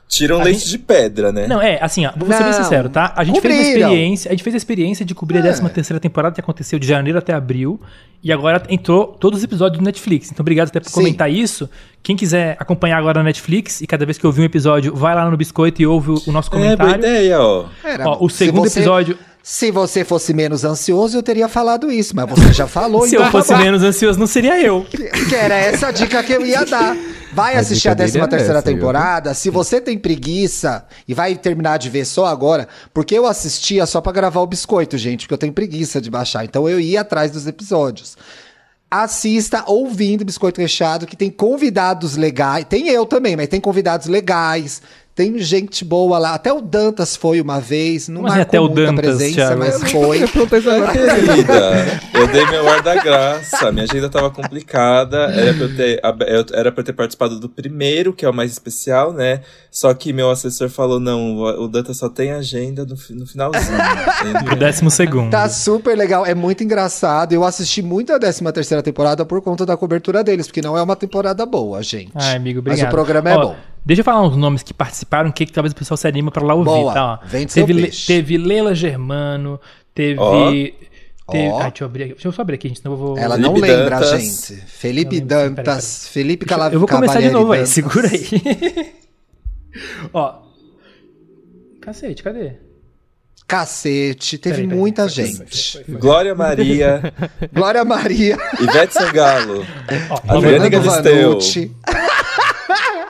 Tiram A leite gente- de pedra, né? Não, é, assim, ó, vou ser bem Não, sincero, tá? A gente fez a experiência, a gente fez a experiência de cobrir a É. 13 terceira temporada que aconteceu de janeiro até abril, e agora entrou todos os episódios do Netflix. Então, obrigado até por Sim. comentar isso. Quem quiser acompanhar agora na Netflix, e cada vez que ouvir um episódio, vai lá no Biscoito e ouve o, o nosso É, boa comentário. ideia, ó. Era- Ó, o se segundo você- episódio, Se você fosse menos ansioso, eu teria falado isso, mas você já falou, se então eu fosse tá bom. menos ansioso, não seria eu. Que era essa a dica que eu ia dar. Vai A assistir a dica dele 13 terceira é essa, viu? temporada. Se você tem preguiça e vai terminar de ver só agora, porque eu assistia só pra gravar o biscoito, gente, porque eu tenho preguiça de baixar. Então eu ia atrás dos episódios. Assista ouvindo Biscoito Recheado, que tem convidados legais. Tem eu também, mas tem convidados legais. Tem gente boa lá. Até o Dantas foi uma vez. Não marcou até o Dantas, presença, Thiago? mas foi. Eu. Querida, eu dei meu ar da graça. Minha agenda tava complicada. Era pra, eu ter, era pra eu ter participado do primeiro, que é o mais especial, né? Só que meu assessor falou: não, o o Danta só tem agenda no, no finalzinho. O décimo segundo. Tá super legal, é muito engraçado. Eu assisti muito a 13 terceira temporada por conta da cobertura deles, porque não é uma temporada boa, gente. Ai, amigo, obrigado. Mas o programa é Ó, bom. Deixa eu falar uns nomes que participaram, que, que talvez o pessoal se anima pra lá ouvir, Boa, tá? ó. teve, Le- teve Leila Germano, teve. Ó. teve Ó. ai, deixa eu abrir aqui. Deixa eu só abrir aqui, gente, senão eu vou. Ela Felipe não lembra, Dantas. gente. Felipe lembro, Dantas, Felipe Deixa eu- Calav eu vou começar de Cavalieri novo aí, Dantas. segura aí. Ó. Cacete, cadê? Cacete, teve Peraí, peraí, muita gente. foi, foi, foi. Glória Maria, Glória Maria, Ivete Sangalo, Adriana Galisteu. Vanucci,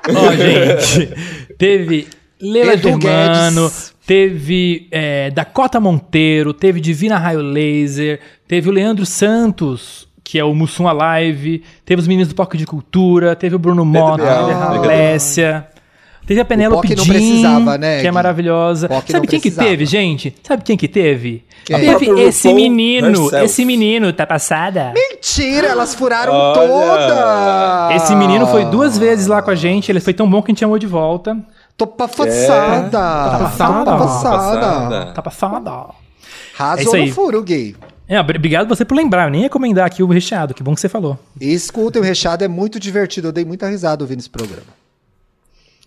Ó, gente, teve Leila Edu Germano, Guedes. teve é, Dakota Monteiro, teve Divina Raio Laser, teve o Leandro Santos, que é o Mussum Alive, teve os meninos do Poco de Cultura, teve o Bruno Mota, teve a obrigado. Teve a Penélope não precisava, né, que é maravilhosa. POC Sabe quem que precisava. teve, gente? Sabe quem que teve? Quem? Teve esse RuPaul menino, herself. esse menino, tá passada? Mentira, elas furaram Olha. toda! Esse menino foi duas vezes lá com a gente, ele foi tão bom que a gente chamou de volta. Tô passada! Tá passada. Tô passada! Passada. Tá passada. É Rasou isso aí. no furo, gay. É, obri- obrigado você por lembrar, eu nem ia recomendar aqui o recheado, que bom que você falou. Escutem o recheado, é muito divertido. Eu dei muita risada ouvindo esse programa.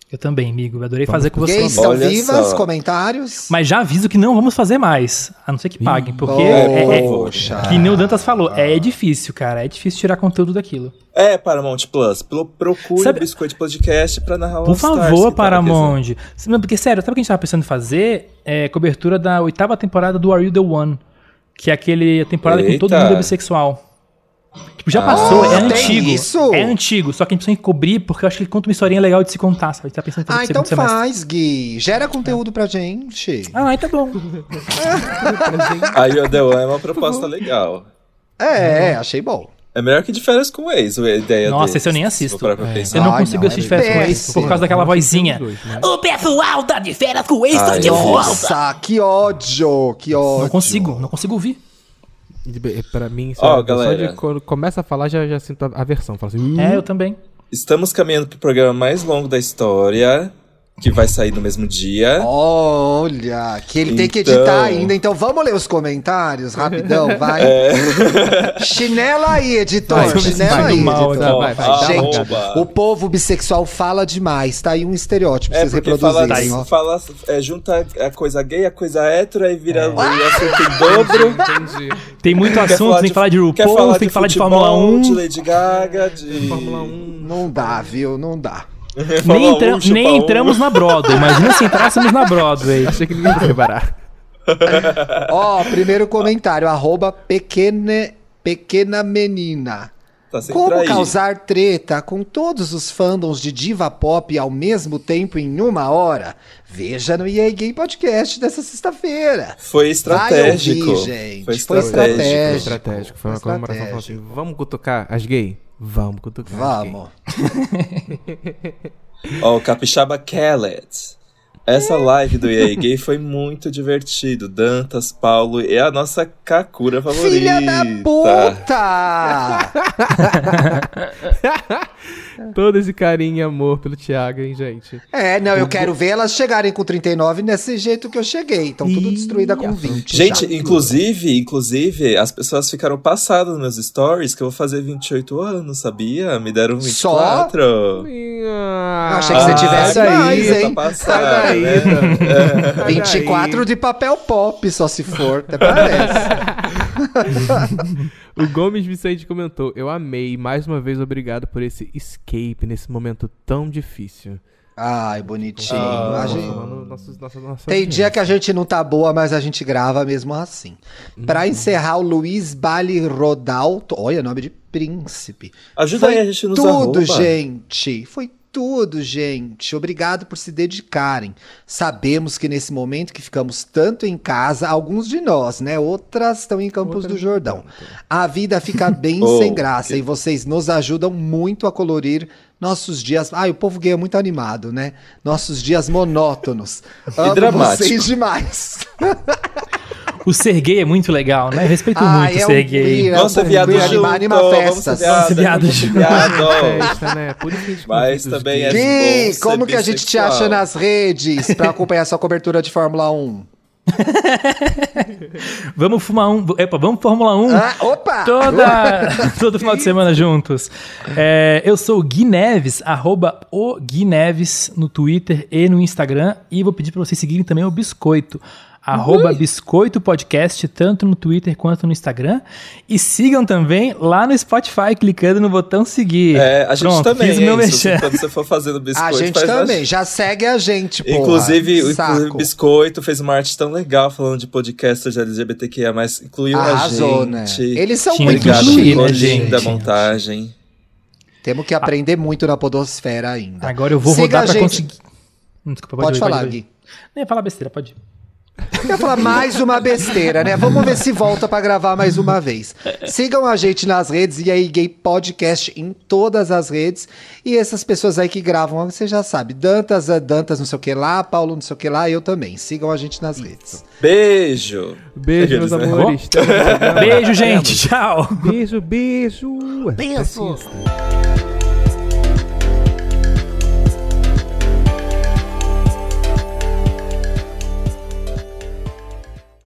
Eu também, amigo, eu adorei fazer com você. Gays estão Olha vivas, só. comentários. Mas já aviso que não vamos fazer mais, a não ser que paguem, porque É, é, é- Poxa. que nem o Dantas falou, é difícil, cara, é difícil tirar conteúdo daquilo. É, Paramount Plus. Pro- Procure Sabe- o Biscoito Podcast pra narrar Por All Stars, favor, tava Paramount. Não, Porque, sério, sabe o que a gente tava pensando em fazer? É, cobertura da oitava temporada do Are You The One? Que é aquele temporada com todo Eita. mundo é bissexual. Tipo, já passou, é tem antigo. isso? É antigo, só que a gente precisa cobrir porque eu acho que ele conta uma historinha legal de se contar, sabe? Tá pensando em fazer Ah, então semestre. faz, Gui. Gera conteúdo pra gente. Ah, aí tá bom. A You The One é uma proposta legal. É, achei bom. É melhor que de férias com o ex, a ideia Nossa, deles, esse eu nem assisto. pensar. Eu não Ai, consigo não, assistir é férias com eles péssimo. por causa daquela vozinha. Dois, né? O pessoal tá de férias com o ex, tá Ai, de volta. Nossa, que ódio, que ódio. Não consigo, não consigo ouvir. De- Pra mim, Ó, só, só galera. de quando começa a falar, já, já sinto a aversão. Falo assim, É, eu também. Estamos caminhando pro programa mais longo da história, que vai sair no mesmo dia. Olha, que ele tem que Então. editar ainda. Então vamos ler os comentários rapidão, vai. Chinela aí, editor. Vai, Chinela aí, mal editor. Vai, vai, Gente, Arroba. o povo bissexual fala demais. Tá aí um estereótipo pra É vocês porque fala, reproduzirem. ó. fala é, junta a coisa gay, a coisa hétero, aí vira o assunto em dobro. entendi. Tem muito Quer assunto, tem que falar de RuPaul, falar tem que falar de Fórmula 1. De Lady Gaga, de. Fórmula 1. Não dá, viu? Não dá. Nem, Fórmula 1, entra- nem um. entramos na Broadway. Imagina se entrássemos na Broadway. Achei que ninguém ia reparar. Ó, primeiro comentário, arroba pequena, pequena menina. Tá Como trair. causar treta com todos os fandoms de diva pop ao mesmo tempo em uma hora? Veja no EA Gay Podcast dessa sexta-feira. Foi estratégico. Vai ouvir, gente. Foi Foi estratégico. estratégico. Estratégico. Foi uma Foi comemoração. Estratégico. assim, vamos cutucar as gay? Vamos cutucar. Vamos. Ó, o Capixaba Kellet. Essa live do EA Gay foi muito divertido. Dantas, Paulo e a nossa Kakura favorita. Filha da puta! Todo esse carinho e amor pelo Thiago, hein, gente? é, não, eu quero ver elas chegarem com 39 desse jeito que eu cheguei. Então tudo destruída com a 20. Gente, já. inclusive, inclusive, as pessoas ficaram passadas nos meus stories que eu vou fazer 28 anos, sabia? Me deram 24. Eu achei que você Ah, tivesse daí, mais, tá hein? passada, Sai daí, né? Dan. Sai 24 daí. de papel pop, só se for, até parece. O Gomes Vicente comentou: Eu amei, mais uma vez obrigado por esse escape nesse momento tão difícil. Ai, bonitinho. Ah, A gente- nossos- nossa- nossa Tem dia que a gente não tá boa, mas a gente grava mesmo assim. Pra encerrar, o Luiz Bali Rodal. Olha, nome de príncipe. Ajuda Foi aí a gente nos tudo, arroba. gente. Foi tudo, gente. Obrigado por se dedicarem. Sabemos que nesse momento que ficamos tanto em casa, alguns de nós, né? Outras estão em Campos Outras do Jordão. A vida fica bem Oh, sem graça que- e vocês nos ajudam muito a colorir nossos dias. Ai, o povo gay é muito animado, né? Nossos dias monótonos. Amo dramático. vocês demais. O ser gay é muito legal, né? Eu respeito Ai, muito é o ser um gay. queer, Vamos ser é um viado junto, anima, anima vamos ser festas. ser viado junto. viado. Festa, né? Por isso Mas também é- Gui, como que a gente te acha nas redes pra acompanhar sua cobertura de Fórmula 1? Vamos fumar um. Epa, vamos Fórmula 1. Ah, opa! Toda, todo final de semana juntos. É, eu sou o Gui Neves, arroba o Gui Neves no Twitter e no Instagram. E vou pedir para vocês seguirem também o Biscoito. Arroba Biscoito Podcast, tanto no Twitter quanto no Instagram. E sigam também lá no Spotify, clicando no botão seguir. É, a gente Pronto, também, fiz o meu hein? Se- merchan. Quando você for fazendo A biscoito, gente faz também, já segue a gente, porra. Inclusive, inclusive, o Biscoito fez uma arte tão legal falando de podcasters de LGBTQIA+, incluiu Arrasou, a né? gente. Eles são Tinha muito chiques. né, linda a gente? montagem. Temos que aprender muito na podosfera ainda. Agora eu vou Siga rodar a pra gente. conseguir. Hum, Desculpa, Pode, ir, falar, ir. Gui. Nem falar besteira, pode ir. Eu ia falar mais uma besteira, né? Vamos ver se volta pra gravar mais uma vez. Sigam a gente nas redes e aí Gay Podcast em todas as redes. E essas pessoas aí que gravam, você já sabe. Dantas, é Dantas não sei o que lá, Paulo não sei o que lá, eu também. Sigam a gente nas redes. Beijo! Beijo, meus né? amores. Beijo, gente. Tchau. Beijo, beijo. Beijo. Racista.